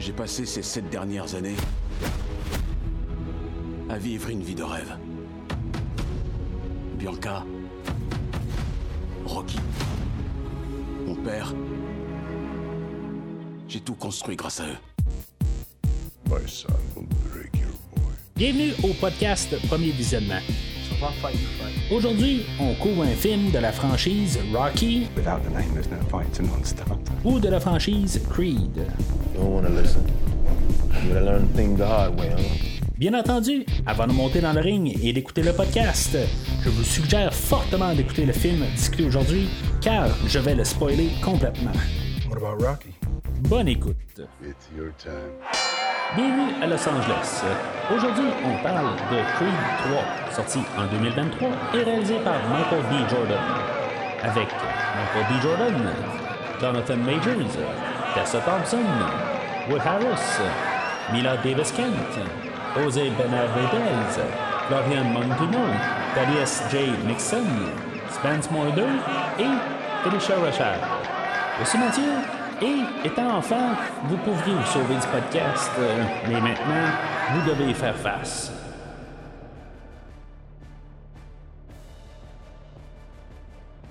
J'ai passé ces sept dernières années à vivre une vie de rêve. Bianca, Rocky, mon père, j'ai tout construit grâce à eux. My son will break your boy. Bienvenue au podcast Premier Visionnement. Aujourd'hui, on couvre un film de la franchise Rocky Without the name, no ou de la franchise Creed. Bien entendu, avant de monter dans le ring et d'écouter le podcast, je vous suggère fortement d'écouter le film discuté aujourd'hui, car je vais le spoiler complètement. What about Rocky? Bonne écoute. It's your time. Bienvenue à Los Angeles. Aujourd'hui, on parle de Creed 3, sorti en 2023 et réalisé par Michael B. Jordan. Avec Michael B. Jordan, Jonathan Majors, Tessa Thompson, Wood Harris, Mila Davis Kent, Jose Benavidez, Florian Montino, Thaddeus J. Nixon, Spence Morder et Felicia Rochard. Suis Mathieu, et étant enfant, vous pourriez vous sauver du podcast, mais maintenant, vous devez y faire face.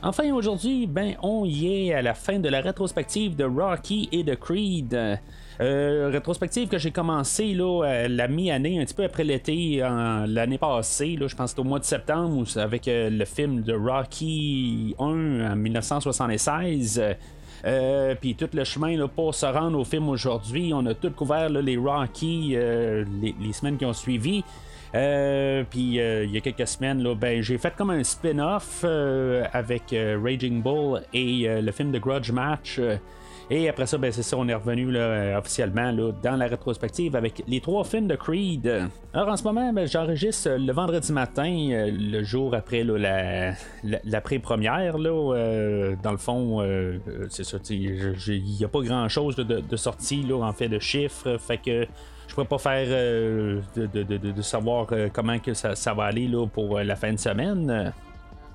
Enfin, aujourd'hui, ben, on y est à la fin de la rétrospective de Rocky et de Creed. Euh, rétrospective que j'ai commencé là, à la mi-année, un petit peu après l'été, l'année passée, là, je pense que au mois de septembre, avec euh, le film de Rocky 1 en 1976. Euh, puis tout le chemin pour se rendre au film aujourd'hui, on a tout couvert les Rocky euh, les, semaines qui ont suivi. Euh, puis euh, il y a quelques semaines, là, ben, j'ai fait comme un spin-off euh, avec euh, Raging Bull et euh, le film de Grudge Match. Et après ça, ben, c'est ça, on est revenu là, euh, officiellement là, dans la rétrospective avec les trois films de Creed. Alors en ce moment, ben, j'enregistre le vendredi matin, euh, le jour après là, la, la, la pré-première. euh, dans le fond, c'est ça, il n'y a pas grand-chose de, de sorti là, en fait de chiffres. Fait que je pourrais pas faire de, de- de- savoir comment que ça, ça va aller là, pour la fin de semaine.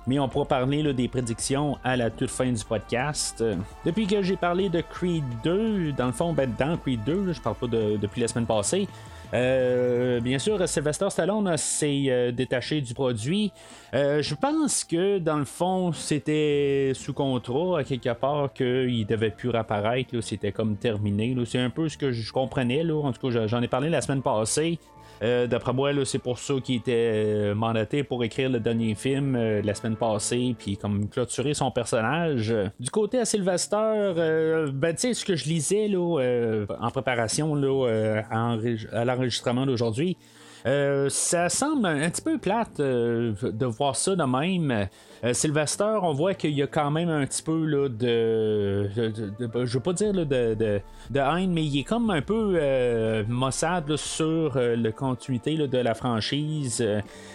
Mais on pourra parler des prédictions à la toute fin du podcast. Euh, Depuis que j'ai parlé de Creed 2, dans le fond, ben, dans Creed 2, là, je parle pas de- depuis la semaine passée. euh, bien sûr, Sylvester Stallone s'est euh, détaché du produit. Je pense que dans le fond, c'était sous contrat à quelque part qu'il devait plus réapparaître. C'était comme terminé. C'est un peu ce que je comprenais. En tout cas, j'en ai parlé la semaine passée. Euh, D'après moi, c'est pour ça qu'il était euh, mandaté pour écrire le dernier film euh, la semaine passée, puis comme clôturer son personnage. Du côté à Sylvester, ben, ce que je lisais en préparation à l'enregistrement d'aujourd'hui, euh, ça semble un, petit peu plate euh, de voir ça de même. Euh, Sylvester, on voit qu'il y a quand même un petit peu là, de, de- Je veux pas dire là, de, haine, mais il est comme un peu maussade sur la continuité de la franchise.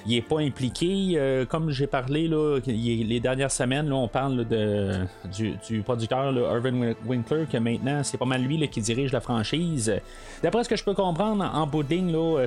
Il est pas impliqué. Comme j'ai parlé les dernières semaines, on parle de, du, du producteur Irvin Win- Winkler, que maintenant c'est pas mal lui qui dirige la franchise. D'après ce que je peux comprendre, en bout là,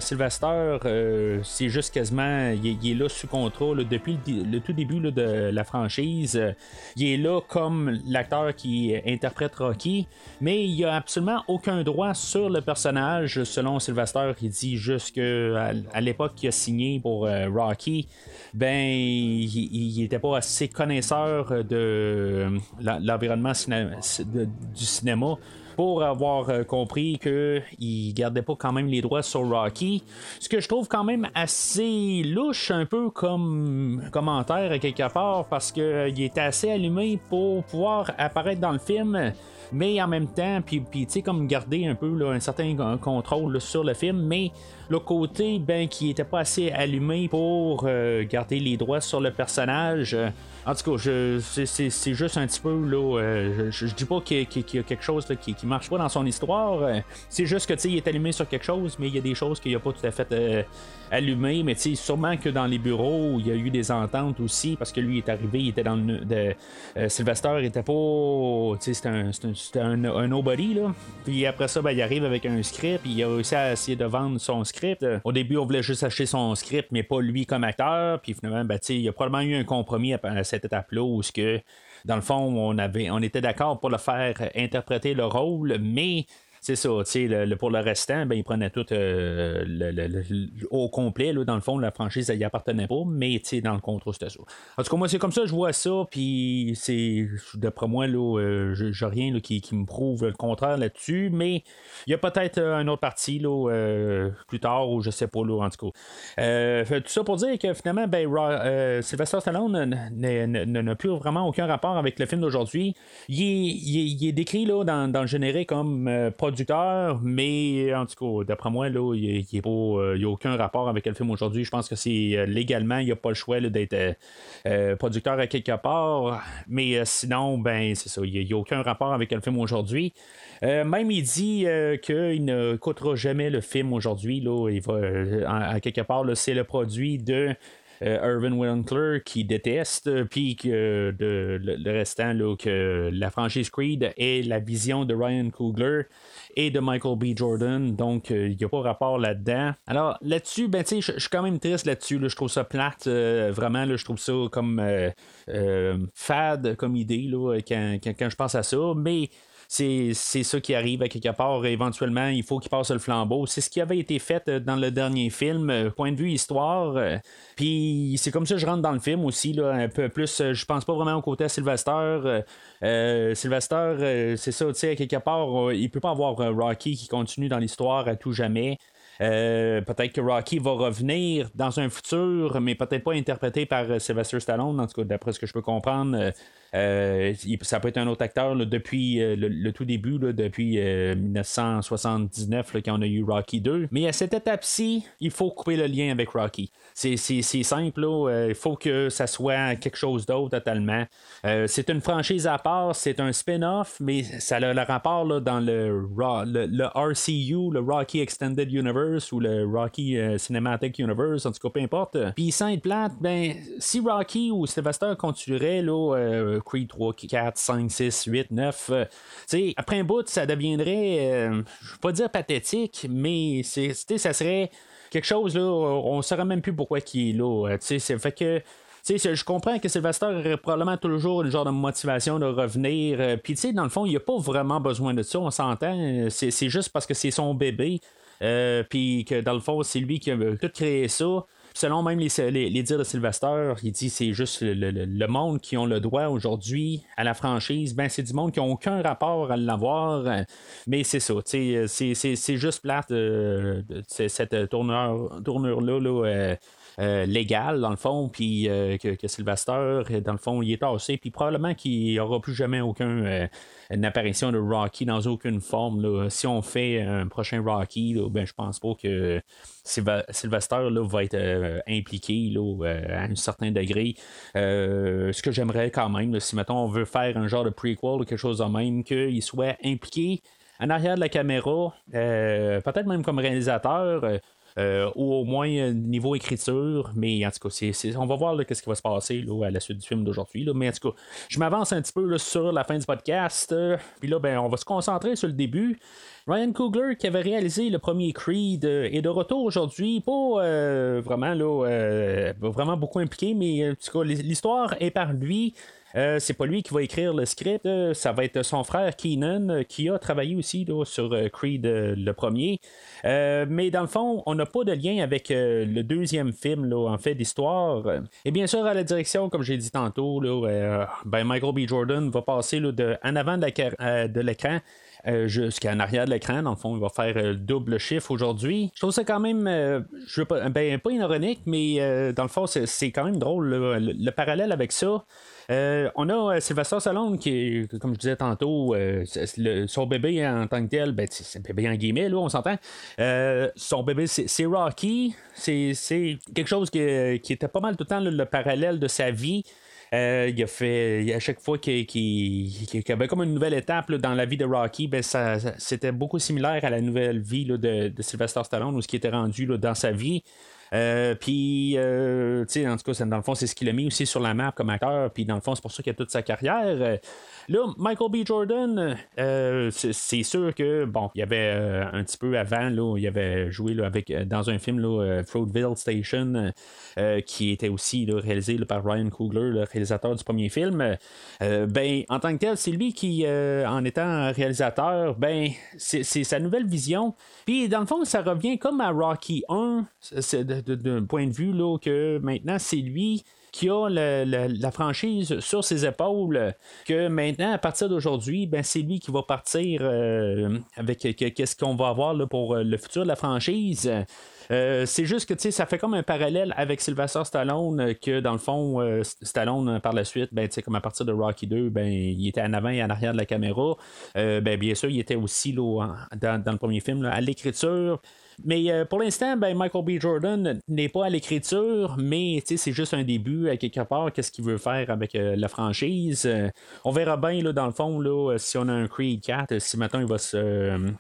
euh, c'est juste quasiment. Il est, là sous contrôle depuis le, tout début de la franchise. Euh, Il est là comme l'acteur qui interprète Rocky, mais il a absolument aucun droit sur le personnage. Selon Sylvester, il dit juste à, l'époque qu'il a signé pour euh, Rocky, ben il n'était pas assez connaisseur de l'environnement du cinéma pour avoir euh, compris qu'il gardait pas quand même les droits sur Rocky. Ce que je trouve quand même assez louche, un peu comme commentaire à quelque part, parce qu'il était assez allumé pour pouvoir apparaître dans le film. Mais en même temps, puis, tu sais, comme garder un peu un certain con- contrôle sur le film, mais le côté, ben, qui était pas assez allumé pour euh, garder les droits sur le personnage. euh, en tout cas, c'est, juste un petit peu là. euh, je, dis pas qu'il, y a quelque chose qui, qui marche pas dans son histoire. c'est juste que tu il est allumé sur quelque chose, mais il y a des choses qu'il a pas tout à fait euh, allumées. Mais tu sûrement que dans les bureaux, il y a eu des ententes aussi, parce que lui est arrivé, il était dans le. De, Sylvester était pas. Tu c'était un, un- un nobody là. Puis après ça, ben, il arrive avec un script, puis il a réussi à essayer de vendre son script. Au début, on voulait juste acheter son script, mais pas lui comme acteur. Puis finalement, ben, il y a probablement eu un compromis à, cette étape-là où que dans le fond, on avait, on était d'accord pour le faire interpréter le rôle, mais c'est ça, le, pour le restant, ben, il prenait tout au complet, là, dans le fond, la franchise, elle y appartenait pas, mais dans le contrat, c'était ça. En tout cas, moi, c'est comme ça, je vois ça, puis c'est, d'après moi, là, j'ai rien qui, qui, me prouve le contraire là-dessus, mais il y a peut-être un autre parti là, plus tard, ou je sais pas, là, en tout cas. tout ça pour dire que finalement, ben, Sylvester Stallone n'a plus vraiment aucun rapport avec le film d'aujourd'hui. Il est, décrit là, dans, dans le générique comme euh, producteur, mais en tout cas, d'après moi, là, il n'y a, aucun rapport avec le film aujourd'hui. Je pense que c'est euh, légalement, il n'y a pas le choix d'être euh, producteur à quelque part. Mais sinon, ben c'est ça, il n'y a, aucun rapport avec le film aujourd'hui. même il dit qu'il ne coûtera jamais le film aujourd'hui. Il va à, quelque part, c'est le produit de euh, Irvin Winkler qui déteste, euh, puis que de, le, restant, que la franchise Creed est la vision de Ryan Coogler et de Michael B. Jordan. Donc, euh, il n'y a pas rapport là-dedans. Alors, là-dessus, ben, je suis quand même triste là-dessus. je trouve ça plate. vraiment, je trouve ça comme fade comme idée là, quand, quand, je pense à ça. Mais c'est ça qui arrive à quelque part. Éventuellement, il faut qu'il passe le flambeau. C'est ce qui avait été fait euh, dans le dernier film, euh, point de vue histoire. Euh, puis c'est comme ça que je rentre dans le film aussi, là, un peu plus. Je pense pas vraiment au côté à Sylvester. Sylvester, c'est ça, tu sais, à quelque part, il peut pas avoir Rocky qui continue dans l'histoire à tout jamais. peut-être que Rocky va revenir dans un futur, mais peut-être pas interprété par Sylvester Stallone, en tout cas d'après ce que je peux comprendre. Euh, ça peut être un autre acteur depuis euh, le, tout début, depuis 1979, euh, quand on a eu Rocky 2. Mais à cette étape-ci, il faut couper le lien avec Rocky. C'est simple, il faut que ça soit quelque chose d'autre totalement. c'est une franchise à part, c'est un spin-off, mais ça a le rapport dans le, le, RCU, le Rocky Extended Universe ou le Rocky Cinematic Universe, en tout cas, peu importe. Puis sans être plate, ben, si Rocky ou Sylvester continuerait là, Creed 3, 4, 5, 6, 8, 9. après un bout, ça deviendrait, euh, je ne veux pas dire pathétique, mais c'est, ça serait quelque chose, là, on ne saurait même plus pourquoi il est là. Euh, c'est fait que. je comprends que Sylvester aurait probablement toujours le genre de motivation de revenir. Euh, puis, tu sais, dans le fond, il n'y a pas vraiment besoin de ça, on s'entend. C'est juste parce que c'est son bébé. puis que dans le fond, c'est lui qui a tout créé ça. Selon même les, les, dires de Sylvester, il dit c'est juste le, monde qui ont le droit aujourd'hui à la franchise. Ben, c'est du monde qui n'a aucun rapport à l'avoir. Mais c'est ça. C'est juste plate euh, cette tournure, tournure-là. Là, euh, euh, légal, dans le fond, puis euh, que, Sylvester, dans le fond, il est tassé, puis probablement qu'il n'y aura plus jamais aucune euh, apparition de Rocky dans aucune forme. Si on fait un prochain Rocky, ben, je pense pas que Sylvester là, va être impliqué à un certain degré. ce que j'aimerais quand même, si maintenant on veut faire un genre de prequel ou quelque chose de même, qu'il soit impliqué en arrière de la caméra, peut-être même comme réalisateur. Ou au moins euh, niveau écriture, mais en tout cas, on va voir qu'est-ce qui va se passer à la suite du film d'aujourd'hui. Mais en tout cas, je m'avance un petit peu sur la fin du podcast, euh, puis là, ben, on va se concentrer sur le début. Ryan Coogler, qui avait réalisé le premier Creed, est de retour aujourd'hui. Pas vraiment, là, vraiment beaucoup impliqué, mais en l'histoire est par lui. Euh, c'est pas lui qui va écrire le script, euh, ça va être son frère Keenan euh, qui a travaillé aussi sur Creed le premier. mais dans le fond, on n'a pas de lien avec le deuxième film là, en fait d'histoire. Et bien sûr, à la direction, comme j'ai dit tantôt, ben Michael B. Jordan va passer de, en avant de l'écran euh, jusqu'à arrière de l'écran. Dans le fond, il va faire le double chiffre aujourd'hui. Je trouve ça quand même, je veux pas, ben, pas ironique, mais dans le fond, c'est quand même drôle le, parallèle avec ça. Euh, on a euh, Sylvester Stallone qui, comme je disais tantôt, euh, son bébé en tant que tel, ben, c'est un bébé en guillemets, là, on s'entend. son bébé, c'est Rocky. C'est quelque chose qui, était pas mal tout le temps le parallèle de sa vie. Il a fait à chaque fois qu'il y avait comme une nouvelle étape dans la vie de Rocky, ben c'était beaucoup similaire à la nouvelle vie de, Sylvester Stallone ou ce qui était rendu dans sa vie. Euh, puis, euh, tu sais, en tout cas, dans le fond, c'est ce qu'il a mis aussi sur la map comme acteur. Puis, dans le fond, c'est pour ça qu'il a toute sa carrière. Là, Michael B. Jordan, euh, c'est sûr que, bon, il y avait euh, un petit peu avant, là, il avait joué là, avec, euh, dans un film, là, Station, qui était aussi réalisé par Ryan Coogler, le réalisateur du premier film. ben, en tant que tel, c'est lui qui, en étant réalisateur, ben, c'est sa nouvelle vision. Puis, dans le fond, ça revient comme à Rocky 1, d'un point de vue là, que maintenant, c'est lui qui a la franchise sur ses épaules, que maintenant, à partir d'aujourd'hui, ben, c'est lui qui va partir euh, avec qu'est-ce qu'on va avoir là, pour euh, le futur de la franchise. Euh, c'est juste que ça fait comme un parallèle avec Sylvester Stallone que dans le fond Stallone par la suite ben, comme à partir de Rocky 2 ben, il était en avant et en arrière de la caméra ben, bien sûr il était aussi là, dans, le premier film à l'écriture mais euh, pour l'instant, ben, Michael B. Jordan n'est pas à l'écriture, mais c'est juste un début à quelque part. Qu'est-ce qu'il veut faire avec euh, la franchise euh, On verra bien, là, dans le fond, là, si on a un Creed 4, si maintenant il va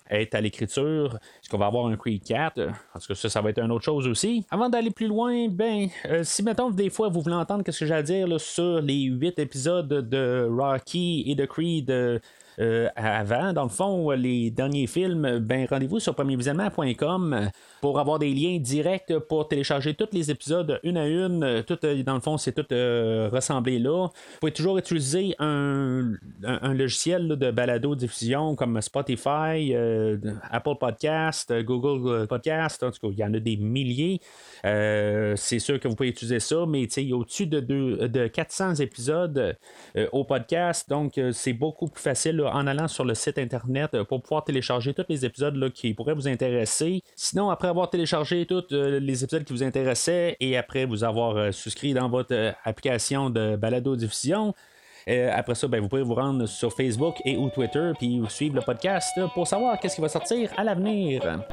être à l'écriture, est-ce qu'on va avoir un Creed 4 Parce que ça, ça va être une autre chose aussi. Avant d'aller plus loin, ben, si maintenant des fois vous voulez entendre ce que j'ai à dire sur les 8 épisodes de Rocky et de Creed avant. Dans le fond, les derniers films, ben rendez-vous sur premiervisionnement.com pour avoir des liens directs pour télécharger tous les épisodes une à une. Tout, euh, dans le fond, c'est tout euh, ressemblé là. Vous pouvez toujours utiliser un, logiciel de balado-diffusion comme Spotify, Apple Podcast, Google Podcast. En tout cas, il y en a des milliers. c'est sûr que vous pouvez utiliser ça, mais il y a au-dessus de, de 400 épisodes au podcast, donc c'est beaucoup plus facile en allant sur le site internet euh, pour pouvoir télécharger tous les épisodes qui pourraient vous intéresser. Sinon, après avoir téléchargé tous euh, les épisodes qui vous intéressaient et après vous avoir euh, souscrit dans votre application de balado diffusion, après ça, ben, vous pouvez vous rendre sur Facebook et ou Twitter puis suivre le podcast pour savoir qu'est-ce qui va sortir à l'avenir.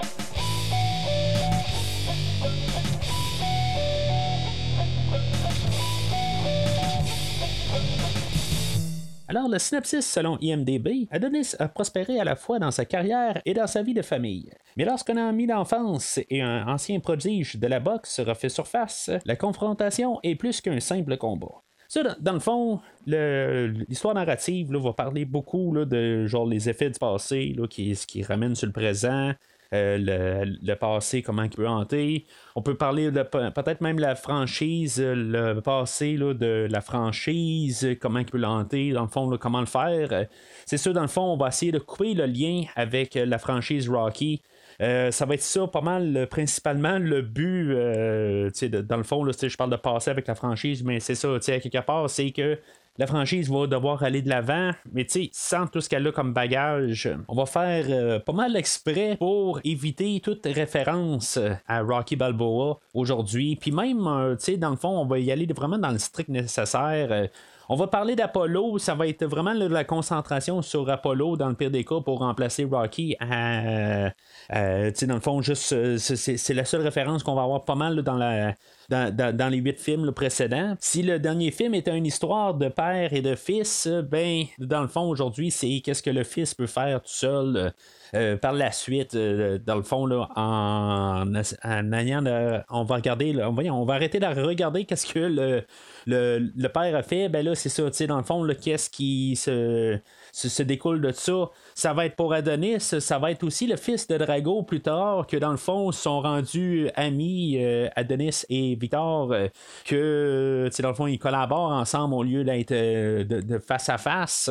Alors, le synopsis selon IMDB, Adonis a prospéré à la fois dans sa carrière et dans sa vie de famille. Mais lorsqu'un ami d'enfance et un ancien prodige de la boxe refait surface, la confrontation est plus qu'un simple combat. Ça, dans, le fond, l'histoire narrative va parler beaucoup de genre les effets du passé qui, qui ramènent sur le présent, euh, le, passé, comment il peut hanter. On peut parler de peut-être même la franchise, le passé de la franchise, comment il peut l'hanter, dans le fond, comment le faire. C'est sûr, dans le fond, on va essayer de couper le lien avec la franchise Rocky. Euh, ça va être ça, pas mal, principalement le but, euh, dans le fond, là, je parle de passer avec la franchise, mais c'est ça, quelque part, c'est que la franchise va devoir aller de l'avant, mais tu sais, sans tout ce qu'elle a comme bagage, on va faire euh, pas mal exprès pour éviter toute référence à Rocky Balboa aujourd'hui. Puis même, euh, tu sais, dans le fond, on va y aller vraiment dans le strict nécessaire. Euh, on va parler d'Apollo, ça va être vraiment la concentration sur Apollo dans le pire des cas pour remplacer Rocky. dans le fond, juste c'est la seule référence qu'on va avoir pas mal dans la dans, les huit films précédents. Si le dernier film était une histoire de père et de fils, ben, dans le fond, aujourd'hui, c'est qu'est-ce que le fils peut faire tout seul. Euh, euh, par la suite, euh, dans le fond, là, en, en, on va regarder, on va arrêter de regarder qu'est-ce que le, le, père a fait. Ben là, c'est ça, tu sais, dans le fond, qu'est-ce qui se se, découle de ça. Ça va être pour Adonis, ça va être aussi le fils de Drago plus tard, que dans le fond sont rendus amis, euh, Adonis et Victor, euh, que dans le fond ils collaborent ensemble au lieu d'être euh, de, face à face.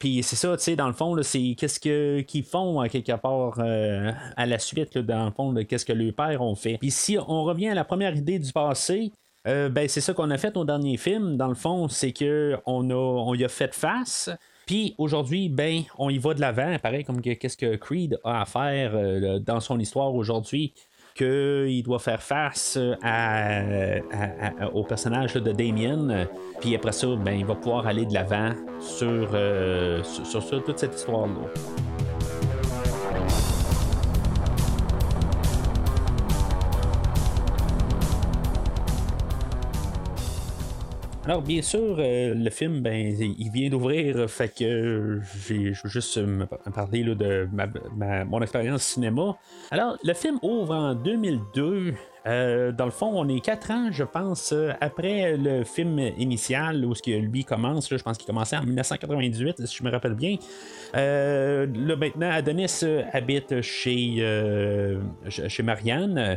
Puis c'est ça, tu sais, dans le fond, c'est qu'est-ce qu'ils font à quelque part à la suite, dans le fond, qu'est-ce que les pères ont fait. Puis si on revient à la première idée du passé, ben, c'est ça qu'on a fait au dernier film. Dans le fond, c'est qu'on a, on y a fait face. Puis aujourd'hui, ben, on y va de l'avant, pareil comme qu'est-ce que Creed a à faire euh, dans son histoire aujourd'hui qu'il doit faire face au personnage de Damien. Puis après ça, ben, il va pouvoir aller de l'avant sur, euh, sur, toute cette histoire-là. Alors, bien sûr, euh, le film, ben, il vient d'ouvrir, fait que j'ai- je veux juste me parler là, de ma- mon expérience cinéma. Alors, le film ouvre en 2002. Euh, dans le fond, on est quatre ans, je pense, euh, après le film initial où ce que lui commence. je pense qu'il commençait en 1998, si je me rappelle bien. Là, maintenant, Adonis habite chez, chez Marianne,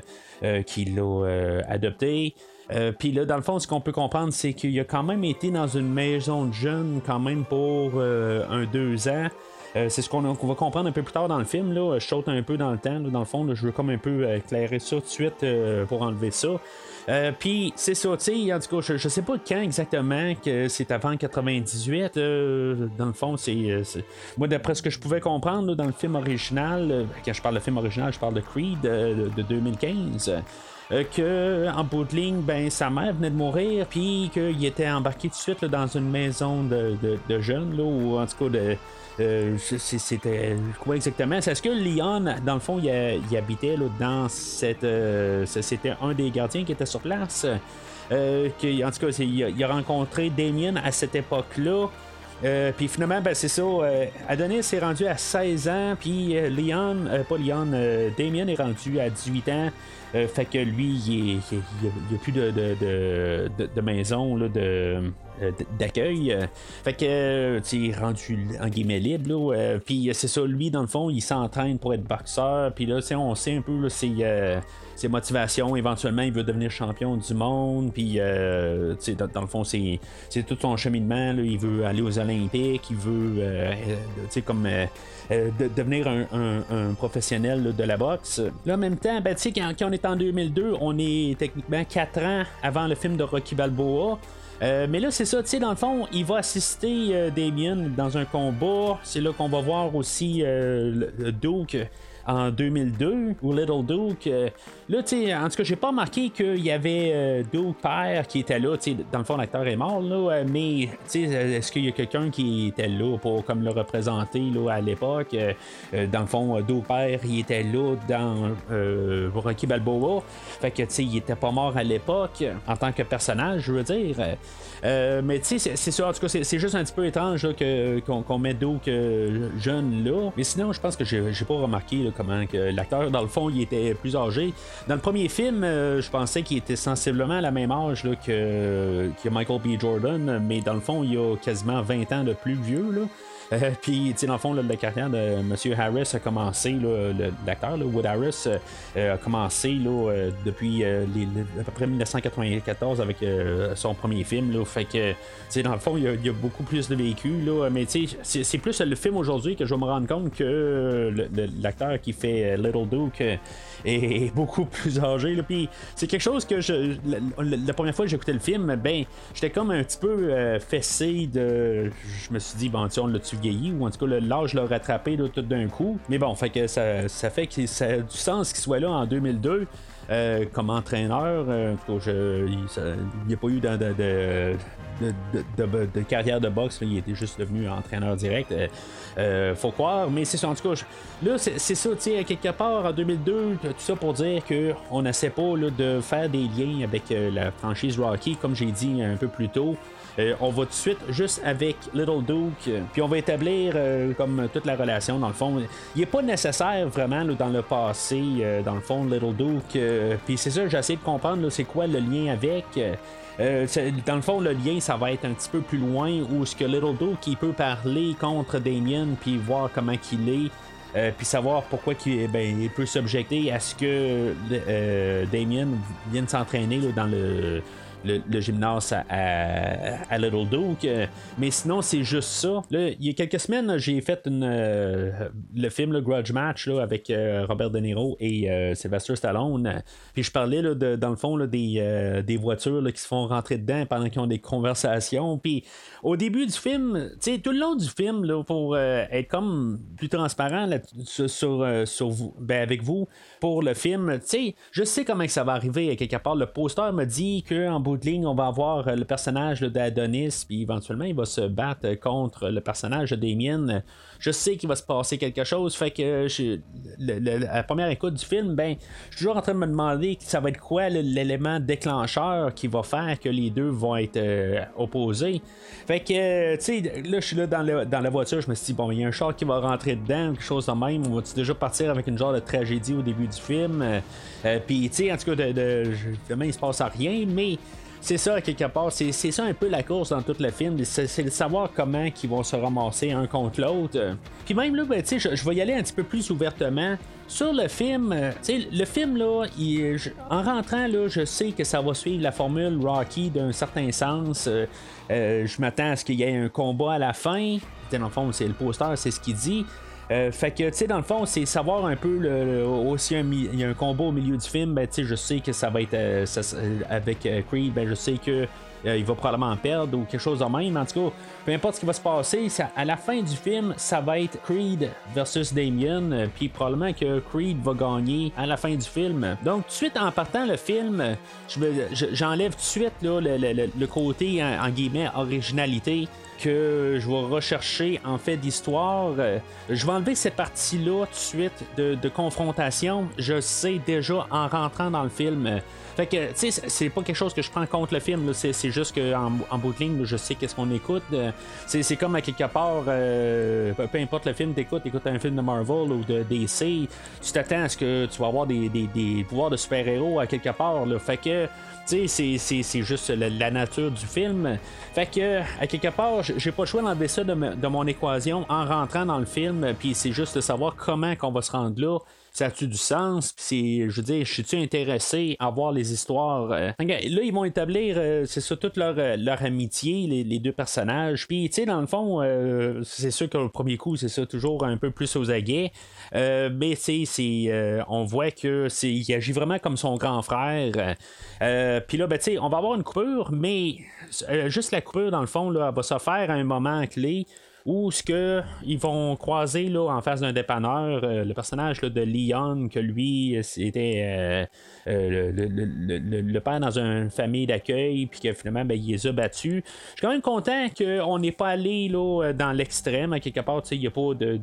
qui l'a adopté. Euh, Puis là, dans le fond, ce qu'on peut comprendre, c'est qu'il a quand même été dans une maison de jeunes quand même pour euh, un deux ans. Euh, c'est ce qu'on va comprendre un peu plus tard dans le film. Là. Je saute un peu dans le temps. Dans le fond, là, je veux comme un peu éclairer ça tout de suite euh, pour enlever ça. Euh, Puis c'est ça, tu sais, en tout cas, je, je sais pas quand exactement que c'est avant 98. euh, dans le fond, c'est. euh, Moi, d'après ce que je pouvais comprendre dans le film original, euh, quand je parle de film original, je parle de Creed euh, de 2015. Euh, que en bout de ligne, ben sa mère venait de mourir, puis qu'il était embarqué tout de suite dans une maison de, de- jeunes, là, ou en tout cas de. euh, c'était quoi exactement? C'est ce que Leon, dans le fond, il, habitait là, dans cette. euh, c'était un des gardiens qui était sur place. En tout cas, il a, rencontré Damien à cette époque-là. Puis finalement, ben, c'est ça. Adonis est rendu à 16 ans, puis Leon, euh, pas Leon, Damien est rendu à 18 ans. Euh, fait que lui, il n'y a, plus de, de, de, maison là, de, euh, d'accueil. Fait que, euh, tu rendu en guillemets libre. Puis c'est ça, lui, dans le fond, il s'entraîne pour être boxeur. Puis là, on sait un peu là, ses, motivations. Éventuellement, il veut devenir champion du monde. Puis, euh, dans, dans le fond, c'est, tout son cheminement. là. Il veut aller aux Olympiques. Il veut, tu comme. de, devenir un, un- professionnel de la boxe. Là, en même temps, ben, tu sais, quand, quand on est en 2002, on est techniquement 4 ans avant le film de Rocky Balboa. Euh, mais là, c'est ça, tu sais, dans le fond, il va assister euh, Damien dans un combat. C'est là qu'on va voir aussi euh, le, le en 2002 ou Little Duke. Euh, là, tu sais, en tout cas, j'ai pas remarqué qu'il y avait euh, Duke père qui était là. Tu sais, dans le fond, l'acteur est mort, là, euh, mais tu sais, est-ce qu'il y a quelqu'un qui était là pour comme le représenter là, à l'époque? Dans le fond, Duke père, il était là dans Rocky Balboa. Fait que, tu sais, il était pas mort à l'époque en tant que personnage, je veux dire. Euh, mais tu sais, c'est- ça, en tout cas, c'est juste un petit peu étrange qu'on qu'on met Duke euh, jeune là. Mais sinon, je pense que j'ai pas remarqué là, comment l'acteur, dans le fond, il était plus âgé. Dans le premier film, euh, je pensais qu'il était sensiblement à la même âge là, que, que Michael B. Jordan, mais dans le fond, il a quasiment 20 ans de plus vieux. Là. Euh, Puis, tu sais, dans le fond, la carrière de M. Harris a commencé, l'acteur, Wood Harris, euh, euh, a commencé là, euh, depuis euh, les- les- à peu près 1994 avec euh, son premier film. Là, fait que, tu sais, dans le fond, il y, a, beaucoup plus de véhicules, là, mais tu sais, c'est- plus le film aujourd'hui que je vais me rendre compte que euh, l'acteur qui fait euh, Little Duke euh, est beaucoup plus âgé. Puis, c'est quelque chose que je. La, la- la première fois que j'écoutais le film, ben, j'étais comme un petit peu euh, fessé de. Je me suis dit, bon, tu on l'a-tu vieilli ou en tout cas, l'âge l'a rattrapé tout d'un coup. Mais bon, fait que ça, ça fait que ça a du sens qu'il soit là en 2002. Euh, comme entraîneur, euh, il n'y a pas eu de, carrière de boxe, il était juste devenu entraîneur direct. euh, faut croire, mais c'est ça. En tout cas, là, c'est ça, tu sais, quelque part en 2002, tout ça pour dire qu'on n'essaie pas là, de faire des liens avec la franchise Rocky, comme j'ai dit un peu plus tôt. On va tout de suite juste avec Little Duke, puis on va établir comme toute la relation dans le fond. Il n'est pas nécessaire vraiment dans le passé, dans le fond, Little Duke. Euh, puis c'est ça, j'essaie de comprendre c'est quoi le lien avec. euh, euh, dans le fond, le lien, ça va être un petit peu plus loin où ce que Little Duke il peut parler contre Damien puis voir comment qu'il est. puis savoir pourquoi qu'il ben, il peut s'objecter à ce que Damien vienne s'entraîner dans le, le, le gymnase à, à- à Little Duke. Euh, Mais sinon, c'est juste ça. Là, il y a quelques semaines, j'ai fait une, euh, le film le Grudge Match là, avec euh, Robert De Niro et euh, Sylvester Stallone. Puis je parlais là, de, dans le fond des, euh, des voitures qui se font rentrer dedans pendant qu'ils ont des conversations. Puis au début du film, tu sais, tout le long du film, là, pour euh, être comme plus transparent là, sur, euh, sur vous, ben, avec vous pour le film, tu sais, je sais comment ça va arriver quelque part. Le poster me dit qu'en bout de ligne, on va avoir le personnage d'Adonis, puis éventuellement, il va se battre contre le personnage de Damien. Je sais qu'il va se passer quelque chose, fait que je, la première écoute du film, ben, je suis toujours en train de me demander ça va être quoi l'élément déclencheur qui va faire que les deux vont être opposés. Fait que, tu sais, là, je suis là dans, la voiture, je me suis dit, bon, il y a un char qui va rentrer dedans, quelque chose de même, on va-tu déjà partir avec une genre de tragédie au début du film? Puis, tu sais, en tout cas, de, de, il se passe rien, mais c'est ça, quelque part. C'est, ça un peu la course dans tout le film. C'est, de savoir comment ils vont se ramasser un contre l'autre. Puis même là, ben, je, je vais y aller un petit peu plus ouvertement. Sur le film, euh, le film, là, en rentrant, là, je sais que ça va suivre la formule Rocky d'un certain sens. Euh, euh, je m'attends à ce qu'il y ait un combat à la fin. Dans le fond, c'est le poster, c'est ce qu'il dit. Euh, fait que, tu sais, dans le fond, c'est savoir un peu le, aussi il y a un combat au milieu du film, ben, tu sais, je sais que ça va être euh, avec euh, Creed, ben, je sais que il va probablement perdre ou quelque chose de même. En tout cas, peu importe ce qui va se passer, à la fin du film, ça va être Creed versus Damien, puis probablement que Creed va gagner à la fin du film. Donc, tout de suite en partant le film, j'enlève tout de suite le, côté en guillemets originalité que je vais rechercher en fait d'histoire. Euh, je vais enlever cette partie-là tout de suite de, confrontation. Je sais déjà en rentrant dans le film. Fait que, tu sais, c'est pas quelque chose que je prends contre le film, c'est juste qu'en en bout de ligne, je sais qu'est-ce qu'on écoute. Euh, c'est comme à quelque part, euh, peu importe le film t'écoutes, écoute un film de Marvel ou de DC, tu t'attends à ce que tu vas avoir des, des pouvoirs de super-héros à quelque part. Là. Fait que c'est juste la, nature du film. Fait que, à quelque part, j'ai pas le choix d'enlever ça de, de, mon équation en rentrant dans le film, puis c'est juste de savoir comment qu'on va se rendre là ça a-tu du sens? Puis je veux dire, je suis-tu intéressé à voir les histoires? Euh? Là, ils vont établir, euh, c'est ça, toute leur, euh, leur amitié, les, deux personnages. Puis, tu sais, dans le fond, c'est sûr le premier coup, c'est ça, toujours un peu plus aux aguets. mais, tu sais, on voit que c'est, il agit vraiment comme son grand frère. Puis là, ben, tu sais, on va avoir une coupure, mais juste la coupure, dans le fond, là, elle va se faire à un moment clé où ce que ils vont croiser là, en face d'un dépanneur euh, le personnage de Leon que lui c'était euh, euh, le, père dans une famille d'accueil puis que finalement ben, il les a battus. Je suis quand même content qu'on n'est pas allé là, dans l'extrême à quelque part il n'y a pas de,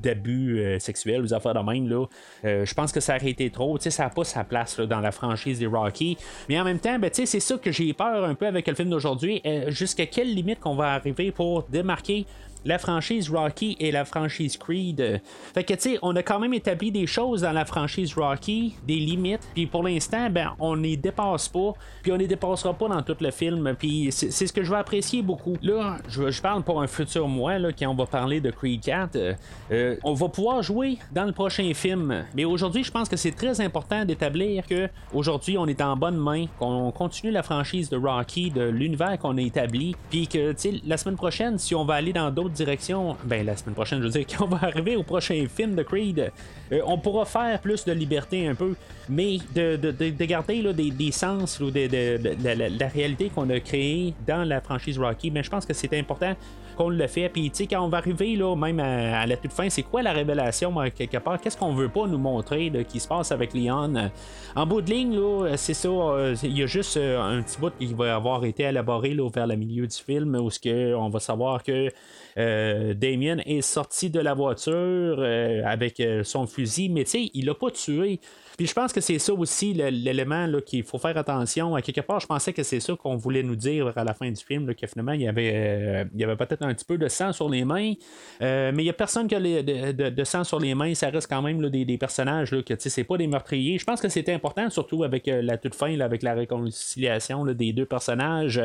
d'abus sexuels ou affaires de même là. Je pense que ça aurait été trop ça n'a pas sa place dans la franchise des Rocky mais en même temps ben, c'est ça que j'ai peur un peu avec le film d'aujourd'hui. Jusqu'à quelle limite qu'on va arriver pour démarquer la franchise Rocky et la franchise Creed. Fait que, tu sais, on a quand même établi des choses dans la franchise Rocky, des limites, puis pour l'instant, ben, on les dépasse pas, puis on les dépassera pas dans tout le film, puis c'est ce que je vais apprécier beaucoup. Là, je, parle pour un futur mois, là, quand on va parler de Creed 4, euh, euh, on va pouvoir jouer dans le prochain film, mais aujourd'hui, je pense que c'est très important d'établir que aujourd'hui, on est en bonne main, qu'on continue la franchise de Rocky, de l'univers qu'on a établi, puis que, tu sais, la semaine prochaine, si on va aller dans d'autres direction, ben la semaine prochaine, je veux dire, quand on va arriver au prochain film de Creed, euh, on pourra faire plus de liberté un peu, mais de, de, garder là, des, sens ou de, la, réalité qu'on a créée dans la franchise Rocky, mais ben, je pense que c'est important qu'on le fait. Puis, tu sais, quand on va arriver, là, même à, la toute fin, c'est quoi la révélation, quelque part? Qu'est-ce qu'on veut pas nous montrer qui se passe avec Leon? En bout de ligne, là, c'est ça, euh, il y a juste euh, un petit bout qui va avoir été élaboré là, vers le milieu du film, où ce on va savoir que euh, Damien est sorti de la voiture avec son fusil, mais tu sais, il l'a pas tué. Puis je pense que c'est ça aussi l'élément qu'il faut faire attention. À quelque part, je pensais que c'est ça qu'on voulait nous dire à la fin du film, que finalement, il y avait, euh, avait peut-être un petit peu de sang sur les mains. Euh, mais il n'y a personne qui a de, sang sur les mains. Ça reste quand même des, personnages là, que c'est pas des meurtriers. Je pense que c'était important, surtout avec euh, la toute fin, avec la réconciliation des deux personnages.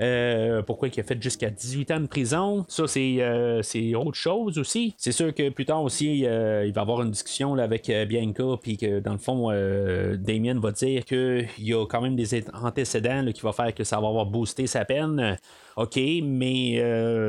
Euh, pourquoi il a fait jusqu'à 18 ans de prison? Ça, c'est, euh, c'est autre chose aussi. C'est sûr que plus tard aussi, euh, il va avoir une discussion là, avec Bianca, puis que dans le fond, Damien va dire qu'il y a quand même des antécédents qui vont faire que ça va avoir boosté sa peine. OK, mais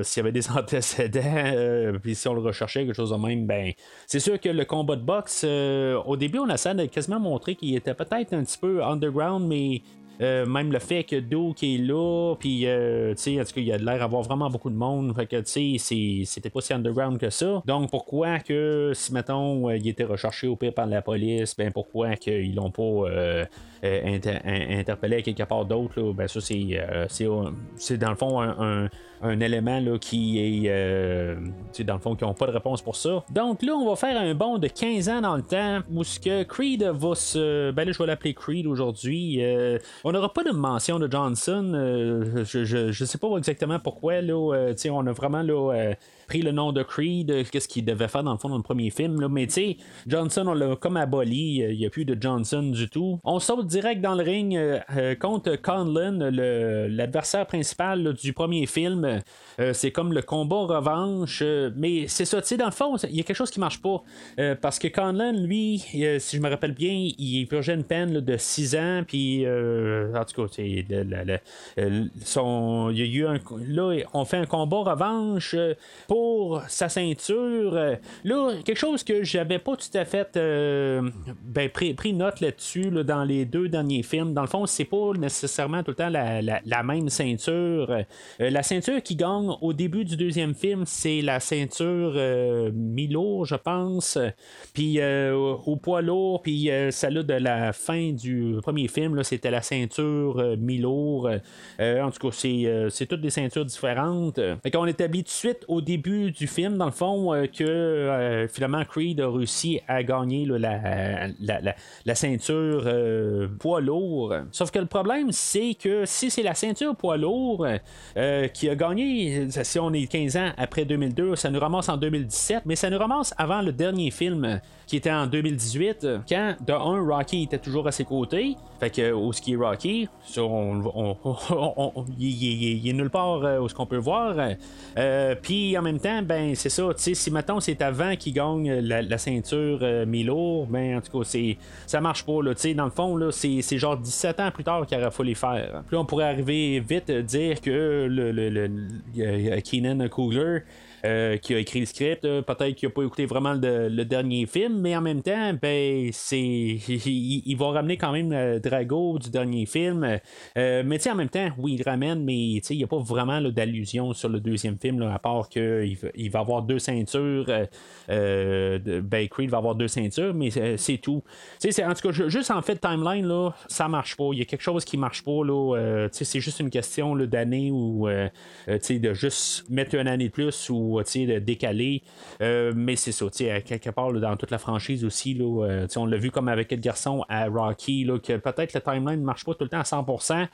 s'il y avait des antécédents, puis si on le recherchait, quelque chose de même, ben, c'est sûr que le combat de boxe, au début, on a ça quasiment montrer qu'il était peut-être un petit peu underground, mais Euh, même le fait que Duke est là, puis euh, tu sais, en tout cas, il a l'air d'avoir vraiment beaucoup de monde. Fait que tu sais, c'était pas si underground que ça. Donc pourquoi que si mettons il était recherché au pire par la police, ben pourquoi qu'ils l'ont pas interpellé à quelque part d'autre, ben ça c'est, c'est, dans le fond un, un élément là, qui est, euh, dans le fond, qui n'ont pas de réponse pour ça. Donc là, on va faire un bond de 15 ans dans le temps où ce que Creed va se. Ben là, je vais l'appeler Creed aujourd'hui. Euh, on n'aura pas de mention de Johnson. Euh, je, je, sais pas exactement pourquoi. Là, on a vraiment là, pris le nom de Creed, qu'est-ce qu'il devait faire dans le fond dans le premier film. Mais tu sais, Johnson, on l'a comme aboli, il n'y a plus de Johnson du tout. On saute direct dans le ring contre Conlon, l'adversaire principal du premier film. Euh, c'est comme le combat revanche. Euh, mais c'est ça, tu sais, dans le fond, il y a quelque chose qui marche pas. Euh, parce que Conlon, lui, si je me rappelle bien, il purgeait une peine de 6 ans. Puis, en tout cas, il y a eu un. Là, on fait un combat revanche sa ceinture. Là, quelque chose que j'avais pas tout à fait ben, pris, note là-dessus dans les deux derniers films. Dans le fond, c'est pas nécessairement tout le temps la, la même ceinture. la ceinture qui gagne au début du deuxième film, c'est la ceinture euh, mi-lourd, je pense. Puis euh, au poids lourd, puis euh, celle-là de la fin du premier film, c'était la ceinture mi-lourd. en tout cas, c'est, toutes des ceintures différentes. Fait qu'on établit tout de suite au début du film, dans le fond, que finalement Creed a réussi à gagner la, la, ceinture poids lourd. Sauf que le problème, c'est que si c'est la ceinture poids lourd qui a gagné si on est 15 ans après 2002, ça nous ramasse en 2017, mais ça nous ramasse avant le dernier film qui était en 2018, quand de un, Rocky était toujours à ses côtés. Fait que au ski Rocky, il, est nulle part euh, où ce qu'on peut voir. Euh, puis en même temps, ben c'est ça. Si maintenant c'est avant qu'il gagne la, ceinture euh, Milo, ben en tout cas c'est ça marche pas. Là, dans le fond, là, c'est, genre 17 ans plus tard qu'il aurait fallu faire. Puis on pourrait arriver vite dire que le, le, le Keenan Coogler euh, qui a écrit le script. Euh, peut-être qu'il n'a pas écouté vraiment le, dernier film, mais en même temps, ben, c'est, il, va ramener quand même euh, Drago du dernier film. mais en même temps, oui, il ramène, mais il n'y a pas vraiment d'allusion sur le deuxième film, à part qu'il il va avoir deux ceintures. ben, Creed va avoir deux ceintures, mais c'est tout. C'est, en tout cas, juste en fait, timeline, là, ça marche pas. Il y a quelque chose qui marche pas. Là, c'est juste une question d'année ou de juste mettre une année de plus ou de décaler. Euh, mais c'est ça, quelque part dans toute la franchise aussi, euh, on l'a vu comme avec Ed Garçon à Rocky, là, que peut-être le timeline ne marche pas tout le temps à 100%.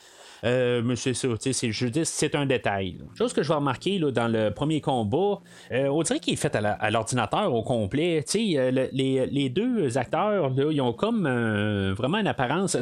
Euh, mais c'est ça, je dis, c'est un détail. Chose que je vais remarquer là, dans le premier combat, on dirait qu'il est fait à, l'ordinateur au complet. les, les, deux acteurs, là, ils ont comme vraiment une apparence.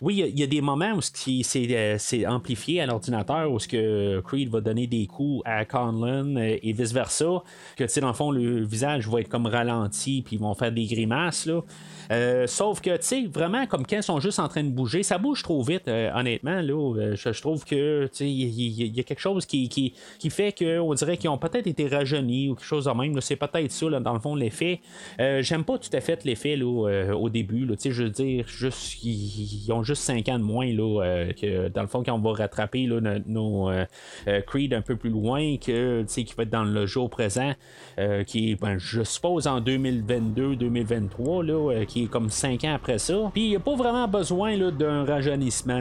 Oui, il y, a des moments où c'est, amplifié à l'ordinateur, où ce que Creed va donner des coups à Conlon et vice-versa que dans le fond, le visage va être comme ralenti, puis ils vont faire des grimaces, là. Euh, sauf que, tu sais, vraiment, comme quand ils sont juste en train de bouger, ça bouge trop vite, euh, honnêtement. Là, euh, je, trouve que, il y, a quelque chose qui, qui, qui fait qu'on dirait qu'ils ont peut-être été rajeunis ou quelque chose de même. C'est peut-être ça, dans le fond, l'effet. J'aime pas tout à fait l'effet là, au début. Je veux dire, juste, ils, ont juste 5 ans de moins là, que, dans le fond, quand on va rattraper là, nos, Creed un peu plus loin, que, qui va être dans le jour présent, qui est, ben, je suppose, en 2022-2023, là, qui comme 5 ans après ça. Puis il n'y a pas vraiment besoin d'un rajeunissement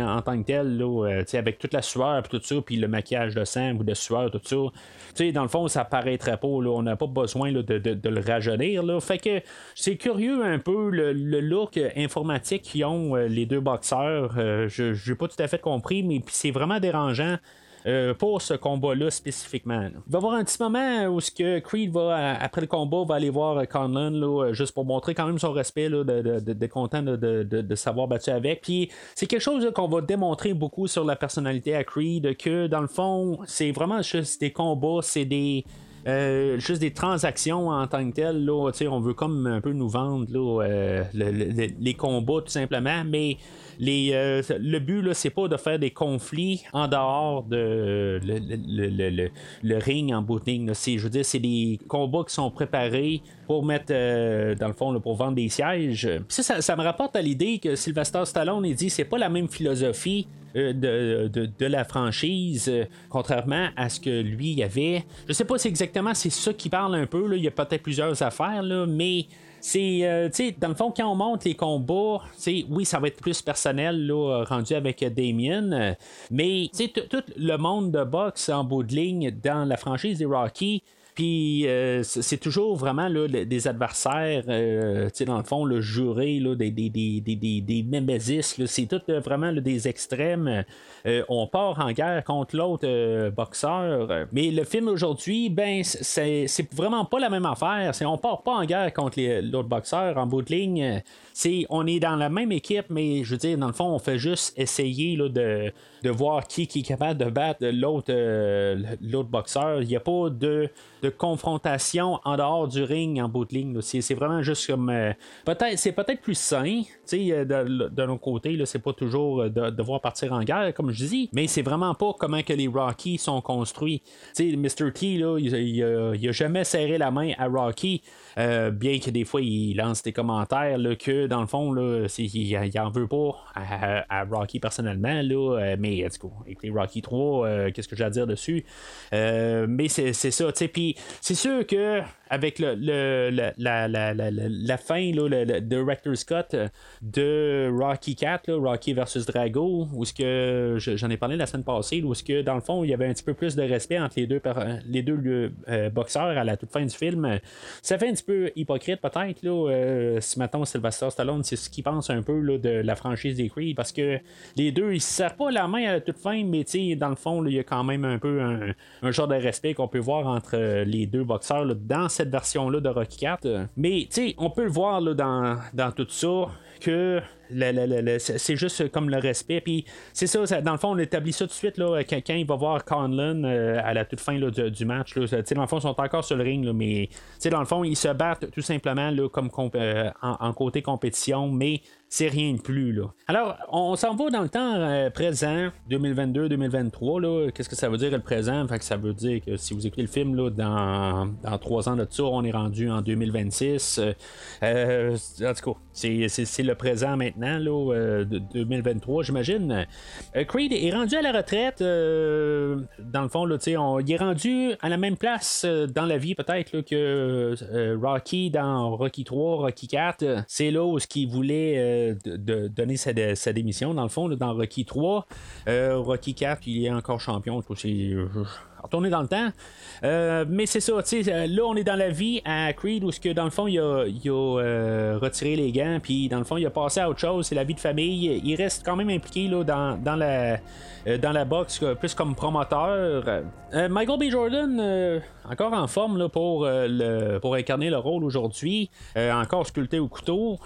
en tant tel, euh, avec toute la sueur, puis tout ça, puis le maquillage de sang ou de sueur, tout ça. dans le fond, ça paraîtrait pas. Là, on n'a pas besoin de, le rajeunir. Fait que c'est curieux un peu le, look informatique qu'ils ont, euh, les deux boxeurs. Euh, je n'ai pas tout à fait compris, mais c'est vraiment dérangeant. Euh, pour ce combat-là spécifiquement. Il va y avoir un petit moment où ce que Creed va, après le combat, va aller voir Conlon, là, juste pour montrer quand même son respect, là, de, de, content de, de, savoir battu avec. Puis c'est quelque chose qu'on va démontrer beaucoup sur la personnalité à Creed, que dans le fond, c'est vraiment juste des combats, c'est des euh, juste des transactions en tant que telles. Là, on veut comme un peu nous vendre là, euh, le- le- les combats tout simplement, mais les, euh, le but là, c'est pas de faire des conflits en dehors de le, le- ring en bout de ligne. C'est, je veux dire, c'est des combats qui sont préparés pour mettre dans le fond pour vendre des sièges. Ça, ça, me rapporte à l'idée que Sylvester Stallone il dit c'est pas la même philosophie de, de- la franchise, euh, contrairement à ce que lui y avait. Je sais pas si exactement c'est ça qui parle un peu, là. il y a peut-être plusieurs affaires, là, mais c'est, euh, dans le fond, quand on monte les combats, oui, ça va être plus personnel, là, rendu avec euh, Damien, euh, mais, tu tout le monde de boxe en bout de ligne dans la franchise des Rocky, puis euh, c'est toujours vraiment là, des adversaires, euh, dans le fond, le juré, là, des, des, des, des, des, là, c'est tout euh, vraiment des extrêmes. Euh, on part en guerre contre l'autre boxeur. Mais le film aujourd'hui, ben, c'est vraiment pas la même affaire. On part pas en guerre contre l'autre boxeur en bout de ligne. On est dans la même équipe, mais je veux dire, dans le fond, on fait juste essayer là, de, de voir qui, qui est capable de battre l'autre l'autre boxeur. Il n'y a pas de, de confrontation en dehors du ring en bout de ligne. c'est vraiment juste comme euh, peut-être c'est peut-être plus sain. Euh, De, de notre côté, là, c'est pas toujours euh, de devoir partir en guerre, comme je dis, mais c'est vraiment pas comment que les Rocky sont construits. Sais, Mr. T, là, il, il il a jamais serré la main à Rocky, euh, bien que des fois il lance des commentaires là, que dans le fond, là, il, il en veut pas à, Rocky personnellement, là, mais écoutez, Rocky 3, euh, qu'est-ce que j'ai à dire dessus? Mais c'est c'est ça, tu sais, puis c'est sûr que avec le, le- la, la, la, la- fin, là, le, le director's cut euh, de Rocky 4, là, Rocky versus Drago, où ce que je- j'en ai parlé la semaine passée, où ce que dans le fond il y avait un petit peu plus de respect entre les deux, les deux euh, boxeurs à la toute fin du film. Ça fait un petit peu hypocrite peut-être euh, si maintenant Sylvester Stallone c'est ce qu'il pense un peu là, de la franchise des Creed parce que les deux ils se serrent pas la main à la toute fin, mais dans le fond il y a quand même un peu un, un genre de respect qu'on peut voir entre les deux boxeurs dans cette version-là de Rocky 4. Euh, Mais tu sais, on peut le voir là, dans, dans tout ça que le- le- le- le- c'est juste comme le respect. Puis c'est ça, ça- dans le fond, on établit ça tout de suite là, quand, quand il va voir Conlon euh, à la toute fin là, du, du match. Là, Tu sais, dans le fond, ils sont encore sur le ring, là, mais tu sais, dans le fond, ils se battent tout simplement là, comme euh, en, en côté compétition, mais c'est rien de plus. Là. Alors, on s'en va dans le temps euh, présent, 2022-2023. là. Qu'est-ce que ça veut dire le présent? Fait que ça veut dire que si vous écoutez le film là, dans, dans trois ans de ça, on est rendu en 2026. Euh, euh, en tout cas, c'est, le présent maintenant, là, de 2023, j'imagine. Creed est rendu à la retraite. dans le fond, là, on- il est rendu à la même place dans la vie, peut-être, que Rocky dans Rocky 3, Rocky 4. C'est là où ce qu'il voulait de, donner sa, sa démission, dans le fond, là, dans Rocky 3. Euh, Rocky 4, il est encore champion. c'est- retourner dans le temps. Euh, mais c'est ça, tu là, on est dans la vie à Creed où, que, dans le fond, il a, il a euh, retiré les gants, puis dans le fond, il a passé à autre chose, c'est la vie de famille. Il reste quand même impliqué là, dans, dans, la, euh, dans la boxe, plus comme promoteur. Michael B. Jordan, encore en forme là, pour, le, pour incarner le rôle aujourd'hui, encore sculpté au couteau.